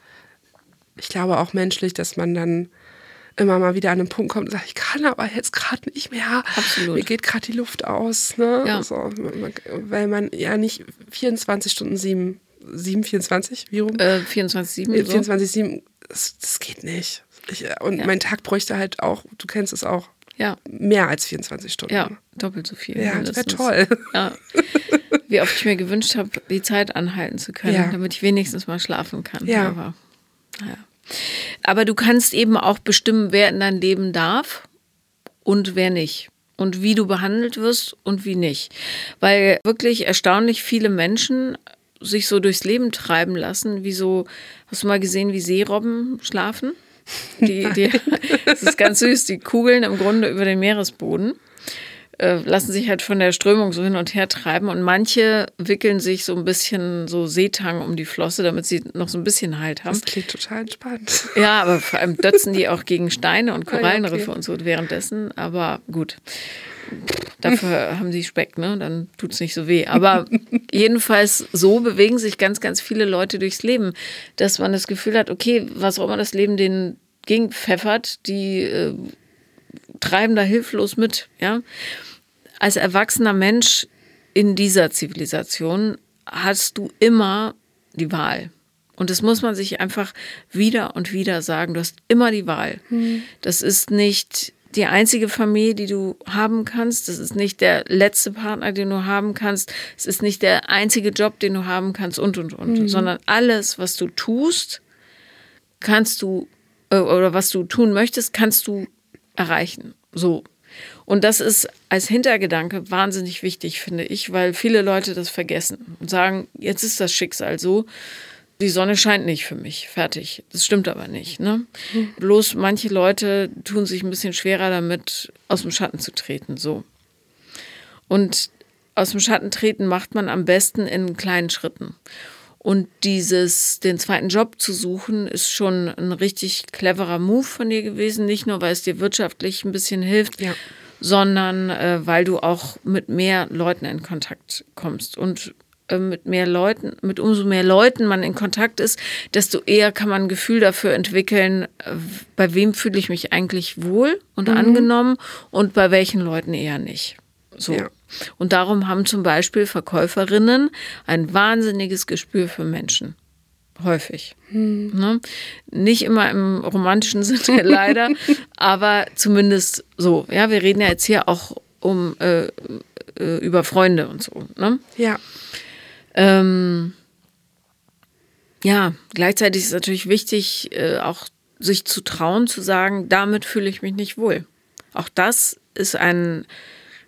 ich glaube auch menschlich, dass man dann immer mal wieder an einen Punkt kommt und sagt, ich kann aber jetzt gerade nicht mehr. Absolut. Mir geht gerade die Luft aus. Ne? Ja. So, weil man ja nicht 24 Stunden 7, 7 24, wie rum? Äh, 24, 7. 24, 7, das, das geht nicht. Ich, und ja. mein Tag bräuchte halt auch, du kennst es auch, ja. mehr als 24 Stunden. Ja, doppelt so viel. Ja, das wäre toll. Ja. Wie oft ich mir gewünscht habe, die Zeit anhalten zu können, ja. damit ich wenigstens mal schlafen kann. Ja. Aber, naja. Aber du kannst eben auch bestimmen, wer in dein Leben darf und wer nicht. Und wie du behandelt wirst und wie nicht. Weil wirklich erstaunlich viele Menschen sich so durchs Leben treiben lassen, wie so, hast du mal gesehen, wie Seerobben schlafen? Die, die, das ist ganz süß, die kugeln im Grunde über den Meeresboden. Äh, lassen sich halt von der Strömung so hin und her treiben und manche wickeln sich so ein bisschen so Seetang um die Flosse, damit sie noch so ein bisschen Halt haben. Das klingt total entspannt. Ja, aber vor allem dötzen die auch gegen Steine und Korallenriffe ah, ja, okay. und so währenddessen, aber gut. Dafür haben sie Speck, ne? Dann tut es nicht so weh. Aber jedenfalls so bewegen sich ganz, ganz viele Leute durchs Leben, dass man das Gefühl hat, okay, was auch immer das Leben denen gegenpfeffert, die äh, treiben da hilflos mit, ja als erwachsener Mensch in dieser Zivilisation hast du immer die Wahl. Und das muss man sich einfach wieder und wieder sagen. Du hast immer die Wahl. Mhm. Das ist nicht die einzige Familie, die du haben kannst. Das ist nicht der letzte Partner, den du haben kannst. Es ist nicht der einzige Job, den du haben kannst und, und, und. Mhm. Sondern alles, was du tust, kannst du, äh, oder was du tun möchtest, kannst du erreichen. So. Und das ist als Hintergedanke wahnsinnig wichtig, finde ich, weil viele Leute das vergessen und sagen, jetzt ist das Schicksal so, die Sonne scheint nicht für mich, fertig. Das stimmt aber nicht. Ne? Mhm. Bloß manche Leute tun sich ein bisschen schwerer damit, aus dem Schatten zu treten. So. Und aus dem Schatten treten macht man am besten in kleinen Schritten. Und dieses, den zweiten Job zu suchen, ist schon ein richtig cleverer Move von dir gewesen. Nicht nur, weil es dir wirtschaftlich ein bisschen hilft, ja. Sondern äh, weil du auch mit mehr Leuten in Kontakt kommst. Und äh, mit mehr Leuten, mit umso mehr Leuten man in Kontakt ist, desto eher kann man ein Gefühl dafür entwickeln, äh, bei wem fühle ich mich eigentlich wohl und mhm. angenommen und bei welchen Leuten eher nicht. So. Ja. Und darum haben zum Beispiel Verkäuferinnen ein wahnsinniges Gespür für Menschen. Häufig. Hm. Ne? Nicht immer im romantischen Sinne leider, aber zumindest so. Ja, wir reden ja jetzt hier auch um äh, äh, über Freunde und so. Ne? Ja. Ähm, ja, gleichzeitig ist es natürlich wichtig, äh, auch sich zu trauen, zu sagen, damit fühle ich mich nicht wohl. Auch das ist ein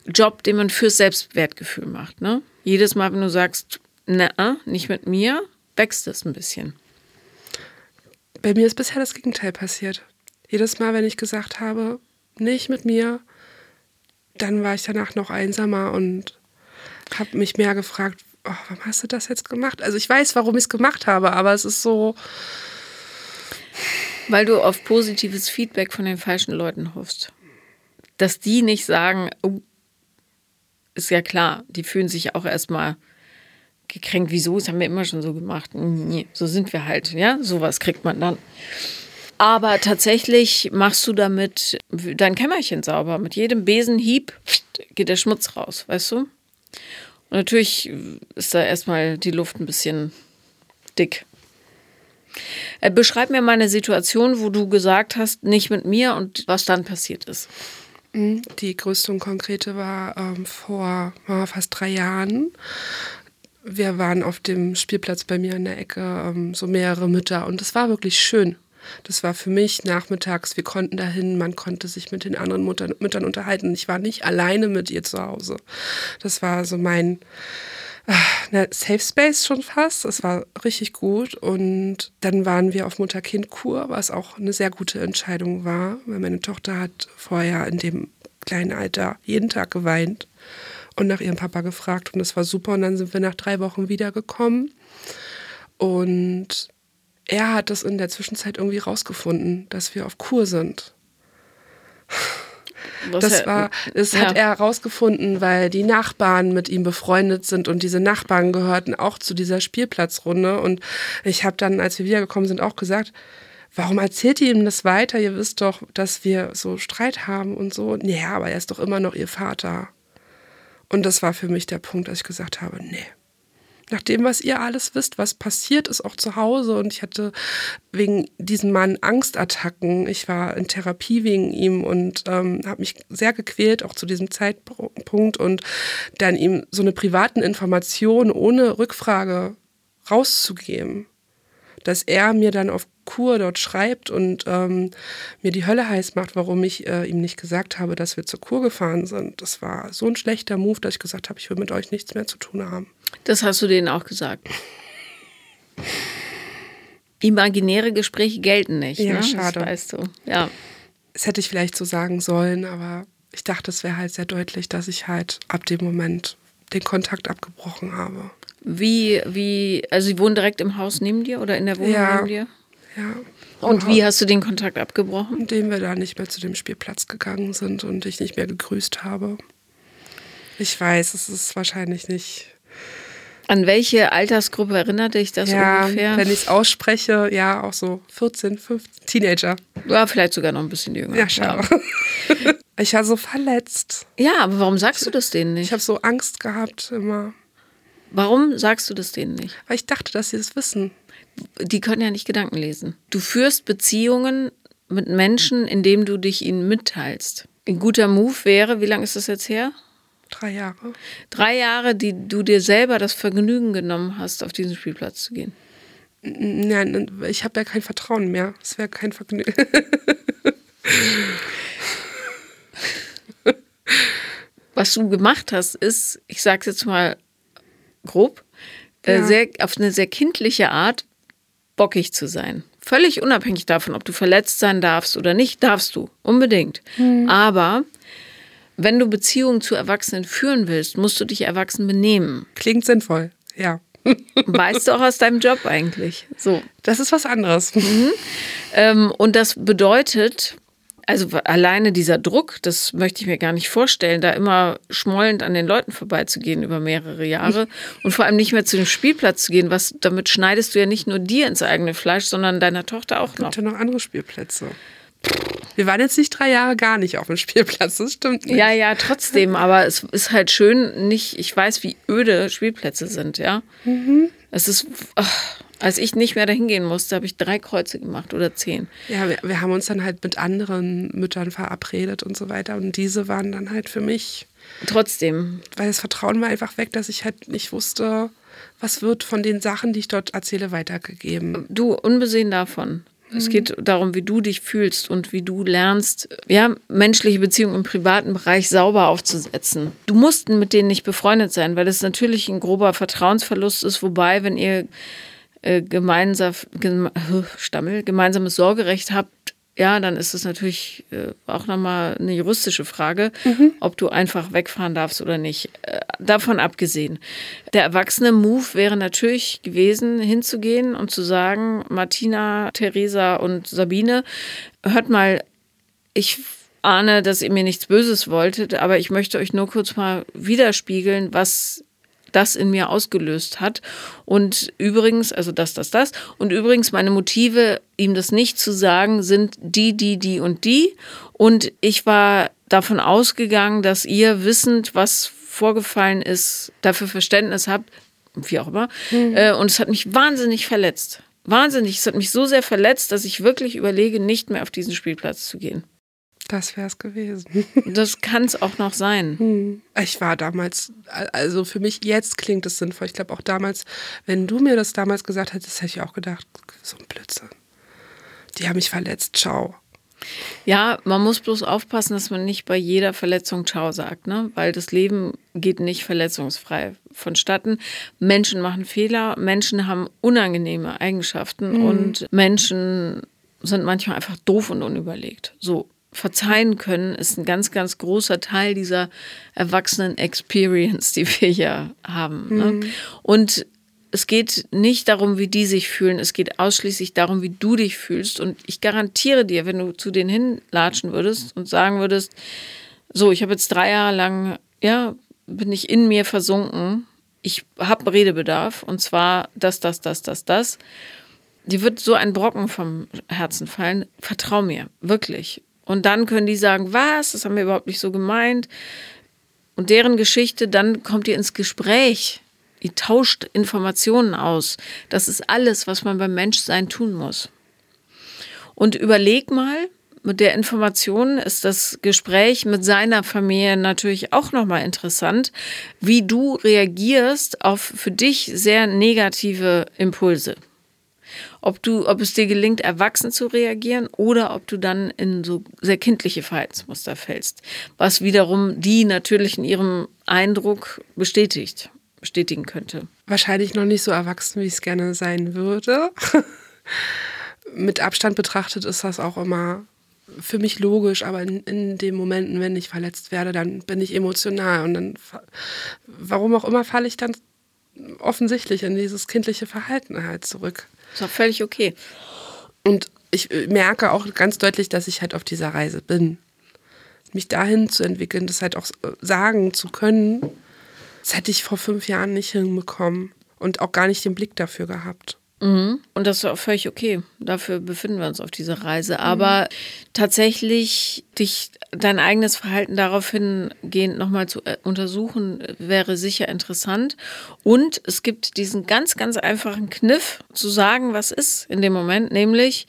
Job, den man fürs Selbstwertgefühl macht. Ne? Jedes Mal, wenn du sagst, na, nicht mit mir, wächst es ein bisschen. Bei mir ist bisher das Gegenteil passiert. Jedes Mal, wenn ich gesagt habe, nicht mit mir, dann war ich danach noch einsamer und habe mich mehr gefragt, oh, warum hast du das jetzt gemacht? Also ich weiß, warum ich es gemacht habe, aber es ist so. Weil du auf positives Feedback von den falschen Leuten hoffst. dass die nicht sagen, oh, ist ja klar, die fühlen sich auch erstmal gekränkt. Wieso? Das haben wir immer schon so gemacht. Nee, so sind wir halt, ja. Sowas kriegt man dann. Aber tatsächlich machst du damit dein Kämmerchen sauber. Mit jedem Besenhieb geht der Schmutz raus, weißt du? Und natürlich ist da erstmal die Luft ein bisschen dick. Äh, beschreib mir mal eine Situation, wo du gesagt hast, nicht mit mir und was dann passiert ist. Mhm. Die größte und konkrete war ähm, vor war fast drei Jahren. Wir waren auf dem Spielplatz bei mir in der Ecke, ähm, so mehrere Mütter und es war wirklich schön. Das war für mich nachmittags, wir konnten dahin, man konnte sich mit den anderen Muttern, Müttern unterhalten. Ich war nicht alleine mit ihr zu Hause. Das war so mein, na, Safe Space schon fast. Es war richtig gut. Und dann waren wir auf Mutter-Kind-Kur, was auch eine sehr gute Entscheidung war, weil meine Tochter hat vorher in dem kleinen Alter jeden Tag geweint und nach ihrem Papa gefragt. Und das war super. Und dann sind wir nach drei Wochen wiedergekommen. Und er hat das in der Zwischenzeit irgendwie rausgefunden, dass wir auf Kur sind. Was das war, das ja. hat er herausgefunden, weil die Nachbarn mit ihm befreundet sind und diese Nachbarn gehörten auch zu dieser Spielplatzrunde. Und ich habe dann, als wir wiedergekommen sind, auch gesagt, warum erzählt ihr ihm das weiter? Ihr wisst doch, dass wir so Streit haben und so. Ja, aber er ist doch immer noch ihr Vater. Und das war für mich der Punkt, dass ich gesagt habe, nee nach dem, was ihr alles wisst, was passiert ist, auch zu Hause. Und ich hatte wegen diesem Mann Angstattacken. Ich war in Therapie wegen ihm und ähm, habe mich sehr gequält, auch zu diesem Zeitpunkt. Und dann ihm so eine privaten Information ohne Rückfrage rauszugeben dass er mir dann auf Kur dort schreibt und ähm, mir die Hölle heiß macht, warum ich äh, ihm nicht gesagt habe, dass wir zur Kur gefahren sind. Das war so ein schlechter Move, dass ich gesagt habe, ich will mit euch nichts mehr zu tun haben. Das hast du denen auch gesagt. Imaginäre Gespräche gelten nicht. Ja, ne? schade. Das weißt du. Ja. Das hätte ich vielleicht so sagen sollen, aber ich dachte, es wäre halt sehr deutlich, dass ich halt ab dem Moment den Kontakt abgebrochen habe. Wie, wie, also sie wohnen direkt im Haus neben dir oder in der Wohnung ja, neben dir? Ja. Und wie hast du den Kontakt abgebrochen? Indem wir da nicht mehr zu dem Spielplatz gegangen sind und ich nicht mehr gegrüßt habe. Ich weiß, es ist wahrscheinlich nicht. An welche Altersgruppe erinnert dich das ja, ungefähr? Wenn ich es ausspreche, ja, auch so 14, 15, Teenager. Ja, vielleicht sogar noch ein bisschen jünger. Ja, schade. Ja. Ich war so verletzt. Ja, aber warum sagst du das denen nicht? Ich habe so Angst gehabt immer. Warum sagst du das denen nicht? Weil ich dachte, dass sie es das wissen. Die können ja nicht Gedanken lesen. Du führst Beziehungen mit Menschen, indem du dich ihnen mitteilst. Ein guter Move wäre, wie lange ist das jetzt her? Drei Jahre. Drei Jahre, die du dir selber das Vergnügen genommen hast, auf diesen Spielplatz zu gehen. Nein, ich habe ja kein Vertrauen mehr. Es wäre kein Vergnügen. Was du gemacht hast, ist, ich sage jetzt mal grob, äh, ja. sehr, auf eine sehr kindliche Art bockig zu sein. Völlig unabhängig davon, ob du verletzt sein darfst oder nicht, darfst du, unbedingt. Mhm. Aber wenn du Beziehungen zu Erwachsenen führen willst, musst du dich erwachsen benehmen. Klingt sinnvoll, ja. weißt du auch aus deinem Job eigentlich. So. Das ist was anderes. Mhm. Ähm, und das bedeutet, also alleine dieser Druck, das möchte ich mir gar nicht vorstellen, da immer schmollend an den Leuten vorbeizugehen über mehrere Jahre und vor allem nicht mehr zu dem Spielplatz zu gehen, was damit schneidest du ja nicht nur dir ins eigene Fleisch, sondern deiner Tochter auch noch. Es gibt ja noch andere Spielplätze. Wir waren jetzt nicht drei Jahre gar nicht auf dem Spielplatz, das stimmt nicht. Ja, ja, trotzdem, aber es ist halt schön, nicht, ich weiß, wie öde Spielplätze sind, ja. Mhm. Es ist, ach, als ich nicht mehr dahin gehen musste, habe ich drei Kreuze gemacht oder zehn. Ja, wir, wir, haben uns dann halt mit anderen Müttern verabredet und so weiter. Und diese waren dann halt für mich. Trotzdem. Weil das Vertrauen war einfach weg, dass ich halt nicht wusste, was wird von den Sachen, die ich dort erzähle, weitergegeben. Du, unbesehen davon. Es geht darum, wie du dich fühlst und wie du lernst, ja, menschliche Beziehungen im privaten Bereich sauber aufzusetzen. Du musst mit denen nicht befreundet sein, weil das natürlich ein grober Vertrauensverlust ist. Wobei, wenn ihr äh, gemeinsam, geme, Stammel, gemeinsames Sorgerecht habt, ja, dann ist es natürlich äh, auch nochmal eine juristische Frage, mhm. ob du einfach wegfahren darfst oder nicht. Äh, davon abgesehen. Der erwachsene Move wäre natürlich gewesen, hinzugehen und zu sagen, Martina, Theresa und Sabine, hört mal, ich ahne, dass ihr mir nichts Böses wolltet, aber ich möchte euch nur kurz mal widerspiegeln, was das in mir ausgelöst hat. Und übrigens, also das, das, das. Und übrigens, meine Motive, ihm das nicht zu sagen, sind die, die, die und die. Und ich war davon ausgegangen, dass ihr wissend, was vorgefallen ist, dafür Verständnis habt, wie auch immer. Mhm. Äh, und es hat mich wahnsinnig verletzt. Wahnsinnig. Es hat mich so sehr verletzt, dass ich wirklich überlege, nicht mehr auf diesen Spielplatz zu gehen. Das wäre es gewesen. Das kann es auch noch sein. Hm. Ich war damals, also für mich jetzt klingt es sinnvoll. Ich glaube auch damals, wenn du mir das damals gesagt hättest, hätte ich auch gedacht, so ein Blödsinn. Die haben mich verletzt, ciao. Ja, man muss bloß aufpassen, dass man nicht bei jeder Verletzung Ciao sagt, ne? weil das Leben geht nicht verletzungsfrei vonstatten. Menschen machen Fehler, Menschen haben unangenehme Eigenschaften mhm. und Menschen sind manchmal einfach doof und unüberlegt. So, verzeihen können, ist ein ganz, ganz großer Teil dieser Erwachsenen-Experience, die wir hier haben. Ne? Mhm. Und es geht nicht darum, wie die sich fühlen, es geht ausschließlich darum, wie du dich fühlst. Und ich garantiere dir, wenn du zu denen hinlatschen würdest und sagen würdest, so, ich habe jetzt drei Jahre lang, ja, bin ich in mir versunken, ich habe Redebedarf und zwar das, das, das, das, das. Die wird so ein Brocken vom Herzen fallen. Vertrau mir, wirklich. Und dann können die sagen, was, das haben wir überhaupt nicht so gemeint. Und deren Geschichte, dann kommt ihr ins Gespräch. Ihr tauscht Informationen aus. Das ist alles, was man beim Menschsein tun muss. Und überleg mal, mit der Information ist das Gespräch mit seiner Familie natürlich auch nochmal interessant, wie du reagierst auf für dich sehr negative Impulse ob du, ob es dir gelingt, erwachsen zu reagieren oder ob du dann in so sehr kindliche Verhaltensmuster fällst, was wiederum die natürlich in ihrem Eindruck bestätigt, bestätigen könnte. Wahrscheinlich noch nicht so erwachsen, wie ich es gerne sein würde. Mit Abstand betrachtet ist das auch immer für mich logisch, aber in, in den Momenten, wenn ich verletzt werde, dann bin ich emotional und dann, warum auch immer, falle ich dann offensichtlich in dieses kindliche Verhalten halt zurück. Ist auch völlig okay. Und ich äh, merke auch ganz deutlich, dass ich halt auf dieser Reise bin. Mich dahin zu entwickeln, das halt auch äh, sagen zu können, das hätte ich vor fünf Jahren nicht hinbekommen und auch gar nicht den Blick dafür gehabt. Mhm. Und das ist auch völlig okay. Dafür befinden wir uns auf dieser Reise. Aber mhm. tatsächlich dich dein eigenes Verhalten daraufhin-gehend nochmal zu äh, untersuchen, wäre sicher interessant. Und es gibt diesen ganz, ganz einfachen Kniff zu sagen, was ist in dem Moment, nämlich,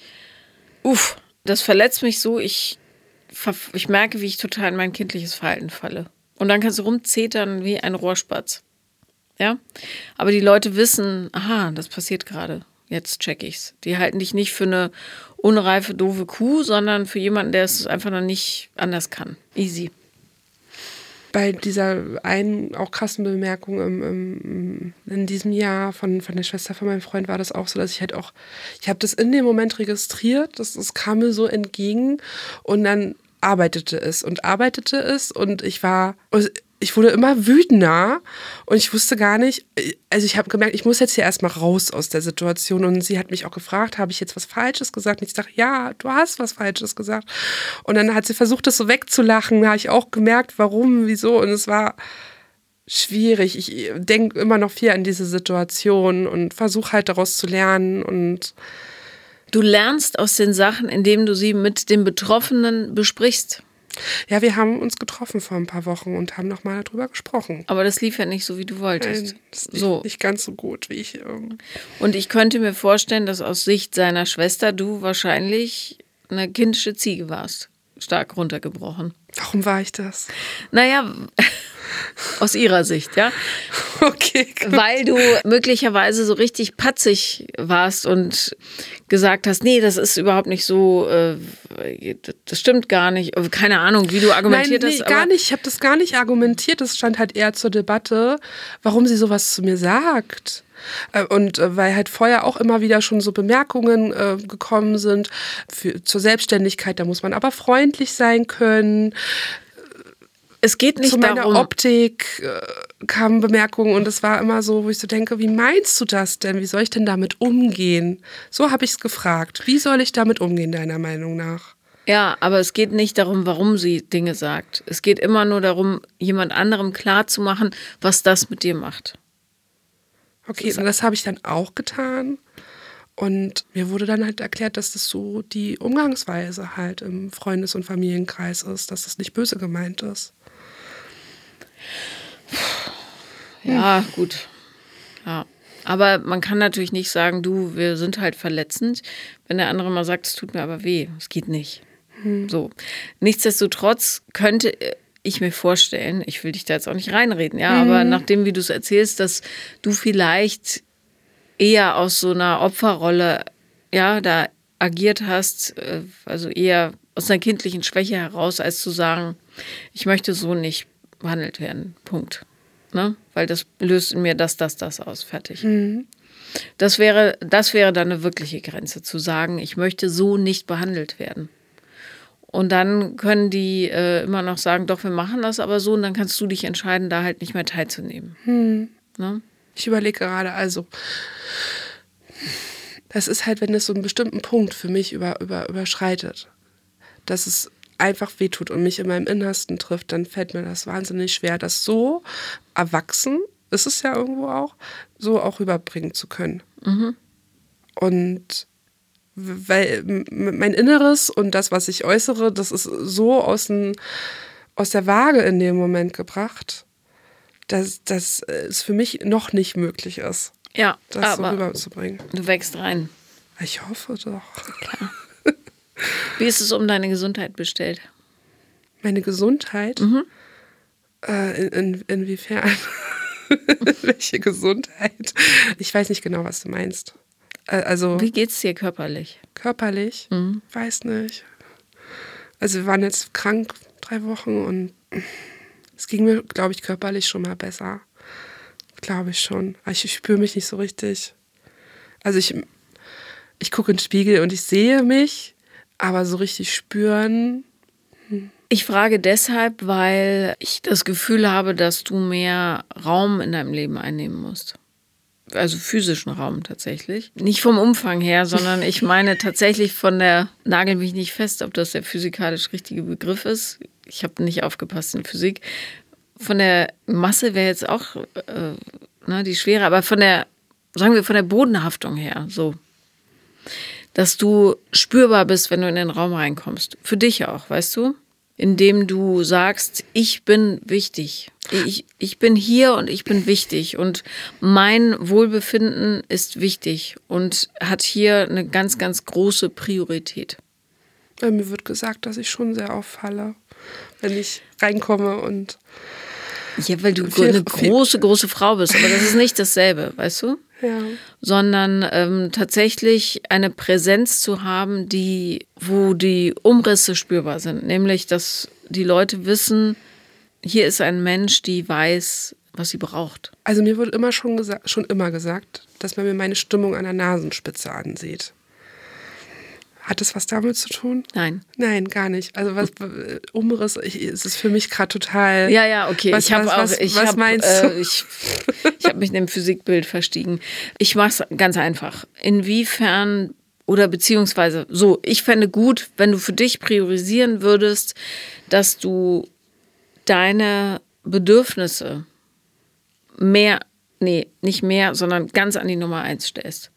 uff, das verletzt mich so, ich, ich merke, wie ich total in mein kindliches Verhalten falle. Und dann kannst du rumzetern wie ein Rohrspatz. Ja? Aber die Leute wissen, aha, das passiert gerade. Jetzt check ich's. Die halten dich nicht für eine unreife, doofe Kuh, sondern für jemanden, der es einfach noch nicht anders kann. Easy. Bei dieser einen auch krassen Bemerkung im, im, in diesem Jahr von, von der Schwester von meinem Freund war das auch so, dass ich halt auch, ich habe das in dem Moment registriert, das, das kam mir so entgegen und dann arbeitete es und arbeitete es und ich war, ich wurde immer wütender und ich wusste gar nicht, also ich habe gemerkt, ich muss jetzt hier erstmal raus aus der Situation und sie hat mich auch gefragt, habe ich jetzt was Falsches gesagt? Und ich dachte, ja, du hast was Falsches gesagt. Und dann hat sie versucht, das so wegzulachen, da habe ich auch gemerkt, warum, wieso und es war schwierig. Ich denke immer noch viel an diese Situation und versuche halt daraus zu lernen und Du lernst aus den Sachen, indem du sie mit dem Betroffenen besprichst. Ja, wir haben uns getroffen vor ein paar Wochen und haben nochmal darüber gesprochen. Aber das lief ja nicht so, wie du wolltest. Nein, das lief so. nicht ganz so gut, wie ich. Ähm und ich könnte mir vorstellen, dass aus Sicht seiner Schwester du wahrscheinlich eine kindische Ziege warst. Stark runtergebrochen. Warum war ich das? Naja, aus ihrer Sicht, ja. Okay. Gut. Weil du möglicherweise so richtig patzig warst und gesagt hast, nee, das ist überhaupt nicht so, äh, das stimmt gar nicht. Keine Ahnung, wie du argumentiert Nein, nee, hast. gar nicht. Ich habe das gar nicht argumentiert. Das stand halt eher zur Debatte, warum sie sowas zu mir sagt. Äh, und äh, weil halt vorher auch immer wieder schon so Bemerkungen äh, gekommen sind für, zur Selbstständigkeit, da muss man aber freundlich sein können es geht nicht zu meiner darum. Optik äh, kamen Bemerkungen und es war immer so, wo ich so denke, wie meinst du das denn? Wie soll ich denn damit umgehen? So habe ich es gefragt. Wie soll ich damit umgehen, deiner Meinung nach? Ja, aber es geht nicht darum, warum sie Dinge sagt. Es geht immer nur darum, jemand anderem klarzumachen, was das mit dir macht. Okay, und das habe ich dann auch getan. Und mir wurde dann halt erklärt, dass das so die Umgangsweise halt im Freundes- und Familienkreis ist, dass das nicht böse gemeint ist. Ja, hm. gut. Ja. Aber man kann natürlich nicht sagen, du, wir sind halt verletzend, wenn der andere mal sagt, es tut mir aber weh. Es geht nicht. Hm. So. Nichtsdestotrotz könnte ich mir vorstellen, ich will dich da jetzt auch nicht reinreden, ja, mhm. aber nachdem, wie du es erzählst, dass du vielleicht eher aus so einer Opferrolle, ja, da agiert hast, äh, also eher aus einer kindlichen Schwäche heraus, als zu sagen, ich möchte so nicht behandelt werden. Punkt. Ne? Weil das löst in mir das, das, das aus. Fertig. Mhm. Das wäre, das wäre dann eine wirkliche Grenze, zu sagen, ich möchte so nicht behandelt werden. Und dann können die äh, immer noch sagen, doch, wir machen das aber so. Und dann kannst du dich entscheiden, da halt nicht mehr teilzunehmen. Hm. Ne? Ich überlege gerade, also, das ist halt, wenn es so einen bestimmten Punkt für mich über, über, überschreitet, dass es einfach wehtut und mich in meinem Innersten trifft, dann fällt mir das wahnsinnig schwer, das so erwachsen, ist es ja irgendwo auch, so auch rüberbringen zu können. Mhm. Und weil mein Inneres und das, was ich äußere, das ist so aus, den, aus der Waage in dem Moment gebracht, dass, dass es für mich noch nicht möglich ist, ja, das so rüberzubringen. Du wächst rein. Ich hoffe doch. Klar. Wie ist es um deine Gesundheit bestellt? Meine Gesundheit? Mhm. Äh, in, in, inwiefern? Welche Gesundheit? Ich weiß nicht genau, was du meinst. Äh, also, Wie geht's dir körperlich? Körperlich? Mhm. Weiß nicht. Also wir waren jetzt krank drei Wochen und es ging mir, glaube ich, körperlich schon mal besser. Glaube ich schon. Aber ich spüre mich nicht so richtig. Also ich, ich gucke in den Spiegel und ich sehe mich, aber so richtig spüren. Hm. Ich frage deshalb, weil ich das Gefühl habe, dass du mehr Raum in deinem Leben einnehmen musst also physischen Raum tatsächlich. Nicht vom Umfang her, sondern ich meine tatsächlich von der, nagel mich nicht fest, ob das der physikalisch richtige Begriff ist. Ich habe nicht aufgepasst in Physik. Von der Masse wäre jetzt auch äh, ne, die Schwere, aber von der, sagen wir, von der Bodenhaftung her, so. Dass du spürbar bist, wenn du in den Raum reinkommst. Für dich auch, weißt du? indem du sagst, ich bin wichtig. Ich, ich bin hier und ich bin wichtig und mein Wohlbefinden ist wichtig und hat hier eine ganz, ganz große Priorität. Ja, mir wird gesagt, dass ich schon sehr auffalle, wenn ich reinkomme und. Ja, weil du viel, eine große, große Frau bist, aber das ist nicht dasselbe, weißt du? Ja. Sondern ähm, tatsächlich eine Präsenz zu haben, die, wo die Umrisse spürbar sind. Nämlich, dass die Leute wissen, hier ist ein Mensch, die weiß, was sie braucht. Also mir wurde immer schon, schon immer gesagt, dass man mir meine Stimmung an der Nasenspitze ansieht. Hat das was damit zu tun? Nein. Nein, gar nicht. Also was Umriss, ich, es ist für mich gerade total. Ja, ja, okay. Was, ich habe auch. Was, ich was hab, meinst du? Äh, ich ich habe mich in dem Physikbild verstiegen. Ich mache es ganz einfach. Inwiefern oder beziehungsweise so, ich fände gut, wenn du für dich priorisieren würdest, dass du deine Bedürfnisse mehr, nee, nicht mehr, sondern ganz an die Nummer eins stellst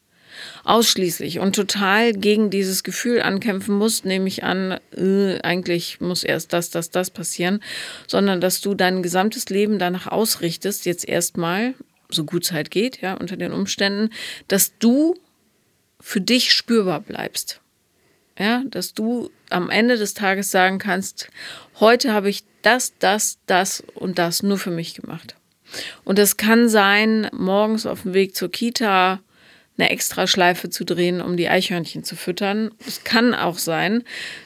ausschließlich und total gegen dieses Gefühl ankämpfen musst, nehme ich an, äh, eigentlich muss erst das, das, das passieren, sondern dass du dein gesamtes Leben danach ausrichtest, jetzt erstmal, so gut es halt geht, ja, unter den Umständen, dass du für dich spürbar bleibst. Ja, dass du am Ende des Tages sagen kannst, heute habe ich das, das, das und das nur für mich gemacht. Und das kann sein, morgens auf dem Weg zur Kita eine Extraschleife zu drehen, um die Eichhörnchen zu füttern. Es kann auch sein,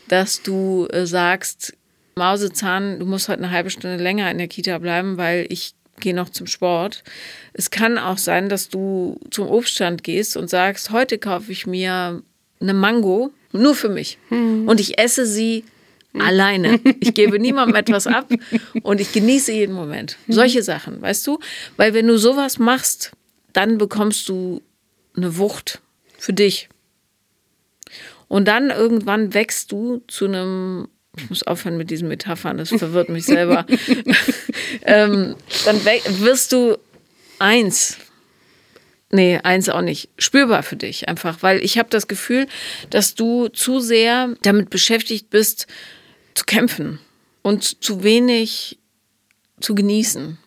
dass du äh, sagst, Mausezahn, du musst heute eine halbe Stunde länger in der Kita bleiben, weil ich gehe noch zum Sport. Es kann auch sein, dass du zum Obststand gehst und sagst, heute kaufe ich mir eine Mango nur für mich mhm. und ich esse sie alleine. Ich gebe niemandem etwas ab und ich genieße jeden Moment. Solche Sachen, weißt du? Weil wenn du sowas machst, dann bekommst du eine Wucht für dich. Und dann irgendwann wächst du zu einem, ich muss aufhören mit diesen Metaphern, das verwirrt mich selber. ähm, dann wirst du eins. Nee, eins auch nicht. Spürbar für dich einfach, weil ich habe das Gefühl, dass du zu sehr damit beschäftigt bist, zu kämpfen und zu wenig zu genießen.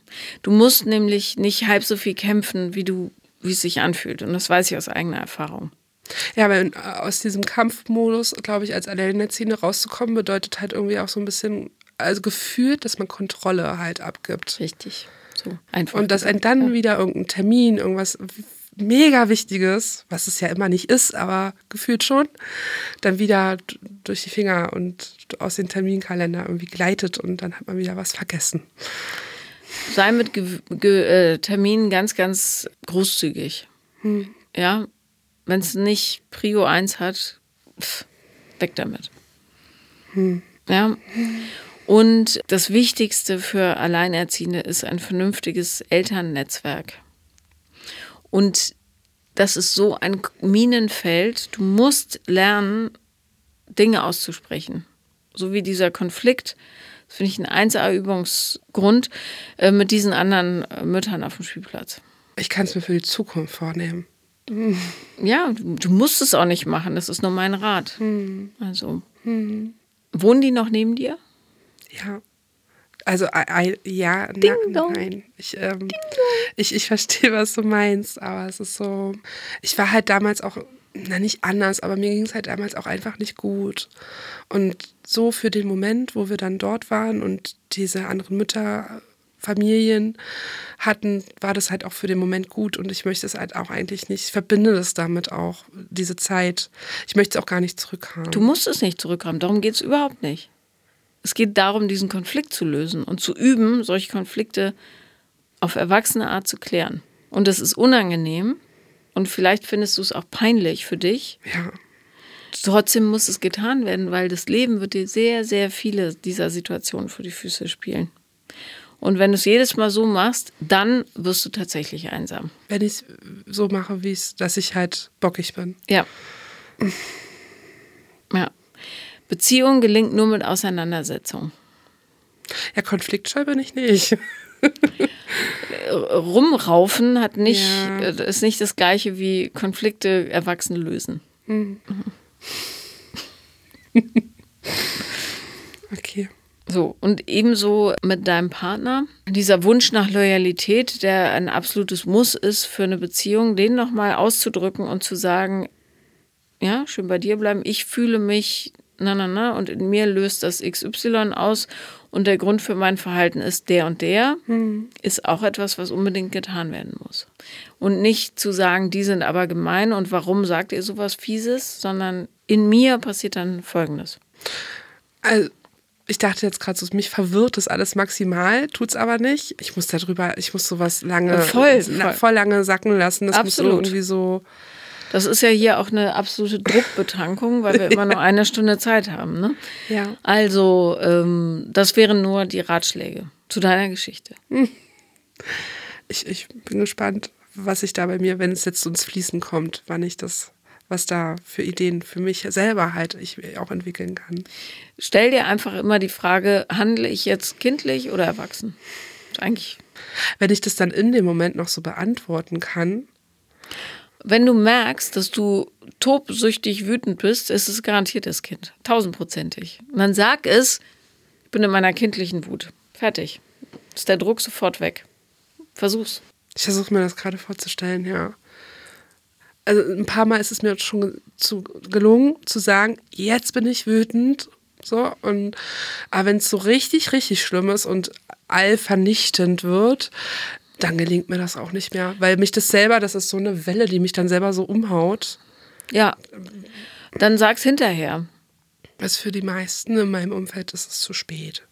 Du musst nämlich nicht halb so viel kämpfen, wie du, wie es sich anfühlt. Und das weiß ich aus eigener Erfahrung. Ja, weil äh, aus diesem Kampfmodus, glaube ich, als Alleinerziehende rauszukommen, bedeutet halt irgendwie auch so ein bisschen, also gefühlt, dass man Kontrolle halt abgibt. Richtig. So einfach. Und dass ein dann ja. wieder irgendein Termin, irgendwas mega Wichtiges, was es ja immer nicht ist, aber gefühlt schon, dann wieder durch die Finger und aus dem Terminkalender irgendwie gleitet und dann hat man wieder was vergessen. Sei mit Ge Ge äh, Terminen ganz, ganz großzügig. Hm. Ja, wenn es nicht Prio 1 hat, pff, weg damit. Hm. Ja. Und das Wichtigste für Alleinerziehende ist ein vernünftiges Elternnetzwerk. Und das ist so ein Minenfeld. Du musst lernen, Dinge auszusprechen. So wie dieser Konflikt. Finde ich ein 1A-Übungsgrund äh, mit diesen anderen äh, Müttern auf dem Spielplatz. Ich kann es mir für die Zukunft vornehmen. Ja, du musst es auch nicht machen. Das ist nur mein Rat. Hm. Also, hm. wohnen die noch neben dir? Ja. Also, I, I, ja, na, nein. Ich, ähm, ich, ich verstehe, was du meinst, aber es ist so. Ich war halt damals auch, na, nicht anders, aber mir ging es halt damals auch einfach nicht gut. Und so für den Moment, wo wir dann dort waren und diese anderen Mütter Familien hatten, war das halt auch für den Moment gut und ich möchte es halt auch eigentlich nicht, ich verbinde das damit auch, diese Zeit. Ich möchte es auch gar nicht zurückhaben. Du musst es nicht zurückhaben, darum geht es überhaupt nicht. Es geht darum, diesen Konflikt zu lösen und zu üben, solche Konflikte auf erwachsene Art zu klären. Und das ist unangenehm und vielleicht findest du es auch peinlich für dich. Ja. Trotzdem muss es getan werden, weil das Leben wird dir sehr, sehr viele dieser Situationen vor die Füße spielen. Und wenn du es jedes Mal so machst, dann wirst du tatsächlich einsam. Wenn ich es so mache, wie es, dass ich halt bockig bin. Ja. ja. Beziehung gelingt nur mit Auseinandersetzung. Ja, konfliktscheu bin ich nicht. Rumraufen hat nicht, ja. Äh, ist nicht das gleiche wie Konflikte Erwachsene lösen. Mhm. okay. So, und ebenso mit deinem Partner. Dieser Wunsch nach Loyalität, der ein absolutes Muss ist für eine Beziehung, den nochmal auszudrücken und zu sagen, ja, schön bei dir bleiben, ich fühle mich, na, na, na, und in mir löst das XY aus und der Grund für mein Verhalten ist der und der, hm. ist auch etwas, was unbedingt getan werden muss. Und nicht zu sagen, die sind aber gemein und warum sagt ihr sowas Fieses, sondern in mir passiert dann Folgendes. Also ich dachte jetzt gerade so, mich verwirrt das alles maximal, tut's aber nicht. Ich muss darüber, ich muss sowas lange, voll, voll. voll lange sacken lassen. Das Absolut. muss irgendwie so. Das ist ja hier auch eine absolute Druckbetankung, weil wir immer nur eine Stunde Zeit haben. Ne? Ja. Also, ähm, das wären nur die Ratschläge zu deiner Geschichte. Ich, ich bin gespannt, was sich da bei mir, wenn es jetzt ins Fließen kommt, wann ich das was da für Ideen für mich selber halt ich auch entwickeln kann. Stell dir einfach immer die Frage, handle ich jetzt kindlich oder erwachsen? Eigentlich. Wenn ich das dann in dem Moment noch so beantworten kann. Wenn du merkst, dass du tobsüchtig wütend bist, ist es garantiert das Kind. Tausendprozentig. Und dann sag es, ich bin in meiner kindlichen Wut. Fertig. Ist der Druck sofort weg. Versuch's. Ich versuche mir das gerade vorzustellen, ja also ein paar Mal ist es mir schon zu, gelungen, zu sagen, jetzt bin ich wütend. So, und aber wenn es so richtig, richtig schlimm ist und allvernichtend wird, dann gelingt mir das auch nicht mehr. Weil mich das selber, das ist so eine Welle, die mich dann selber so umhaut. Ja. Dann sag's hinterher. Was für die meisten in meinem Umfeld ist es zu spät.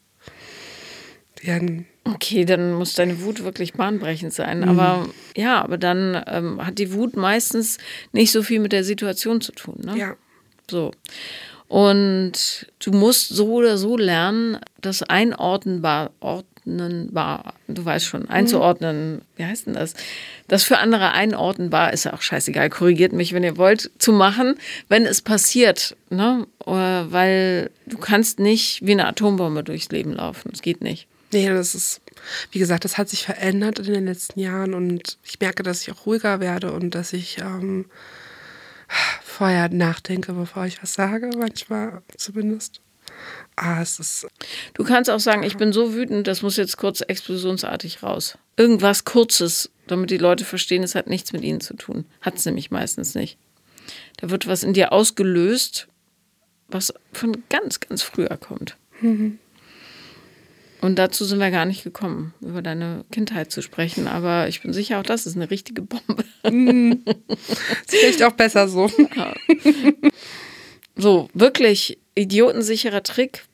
Haben Okay, dann muss deine Wut wirklich bahnbrechend sein. Mhm. Aber ja, aber dann ähm, hat die Wut meistens nicht so viel mit der Situation zu tun. Ne? Ja. So. Und du musst so oder so lernen, das einordnbar, einordnen war. Du weißt schon, einzuordnen, wie heißt denn das? Das für andere einordnenbar ist ja auch scheißegal. Korrigiert mich, wenn ihr wollt, zu machen, wenn es passiert. Ne? Weil du kannst nicht wie eine Atombombe durchs Leben laufen. Das geht nicht. Nee, das ist, wie gesagt, das hat sich verändert in den letzten Jahren und ich merke, dass ich auch ruhiger werde und dass ich ähm, vorher nachdenke, bevor ich was sage, manchmal zumindest. Ah, es ist. Du kannst auch sagen, ich bin so wütend, das muss jetzt kurz explosionsartig raus. Irgendwas Kurzes, damit die Leute verstehen, es hat nichts mit ihnen zu tun. Hat es nämlich meistens nicht. Da wird was in dir ausgelöst, was von ganz, ganz früher kommt. Mhm. Und dazu sind wir gar nicht gekommen, über deine Kindheit zu sprechen. Aber ich bin sicher, auch das ist eine richtige Bombe. Mhm. Ist vielleicht auch besser so. Ja. So, wirklich idiotensicherer Trick.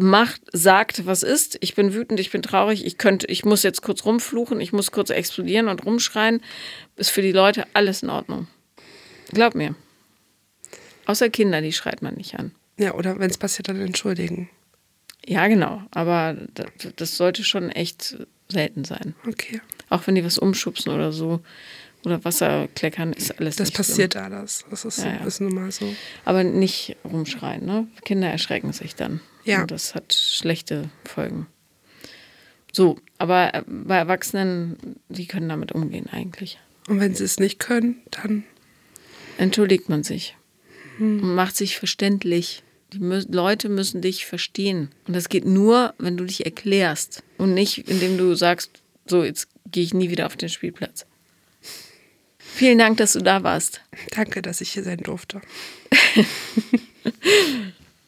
Macht, sagt, was ist. Ich bin wütend, ich bin traurig, ich könnte, ich muss jetzt kurz rumfluchen, ich muss kurz explodieren und rumschreien. Ist für die Leute alles in Ordnung. Glaub mir. Außer Kinder, die schreit man nicht an. Ja, oder wenn es passiert, dann entschuldigen. Ja, genau. Aber das, das sollte schon echt selten sein. Okay. Auch wenn die was umschubsen oder so oder Wasser kleckern, ist alles Das passiert schlimm. alles. Das ist, ja, ja. ist nun mal so. Aber nicht rumschreien, ne? Kinder erschrecken sich dann. Ja. Und das hat schlechte Folgen. So, aber äh, bei Erwachsenen, die können damit umgehen eigentlich. Und wenn sie es nicht können, dann entschuldigt man sich hm. und macht sich verständlich. Die mü Leute müssen dich verstehen. Und das geht nur, wenn du dich erklärst und nicht, indem du sagst, so, jetzt gehe ich nie wieder auf den Spielplatz. Vielen Dank, dass du da warst. Danke, dass ich hier sein durfte.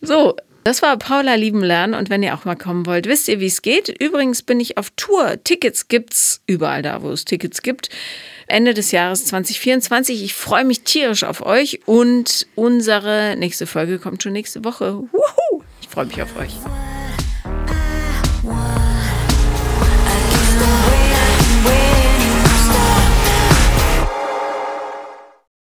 so, das war Paula lieben lernen und wenn ihr auch mal kommen wollt, wisst ihr, wie es geht. Übrigens bin ich auf Tour. Tickets gibt's überall da, wo es Tickets gibt. Ende des Jahres 2024. Ich freue mich tierisch auf euch und unsere nächste Folge kommt schon nächste Woche. Wuhu! Ich freue mich auf euch.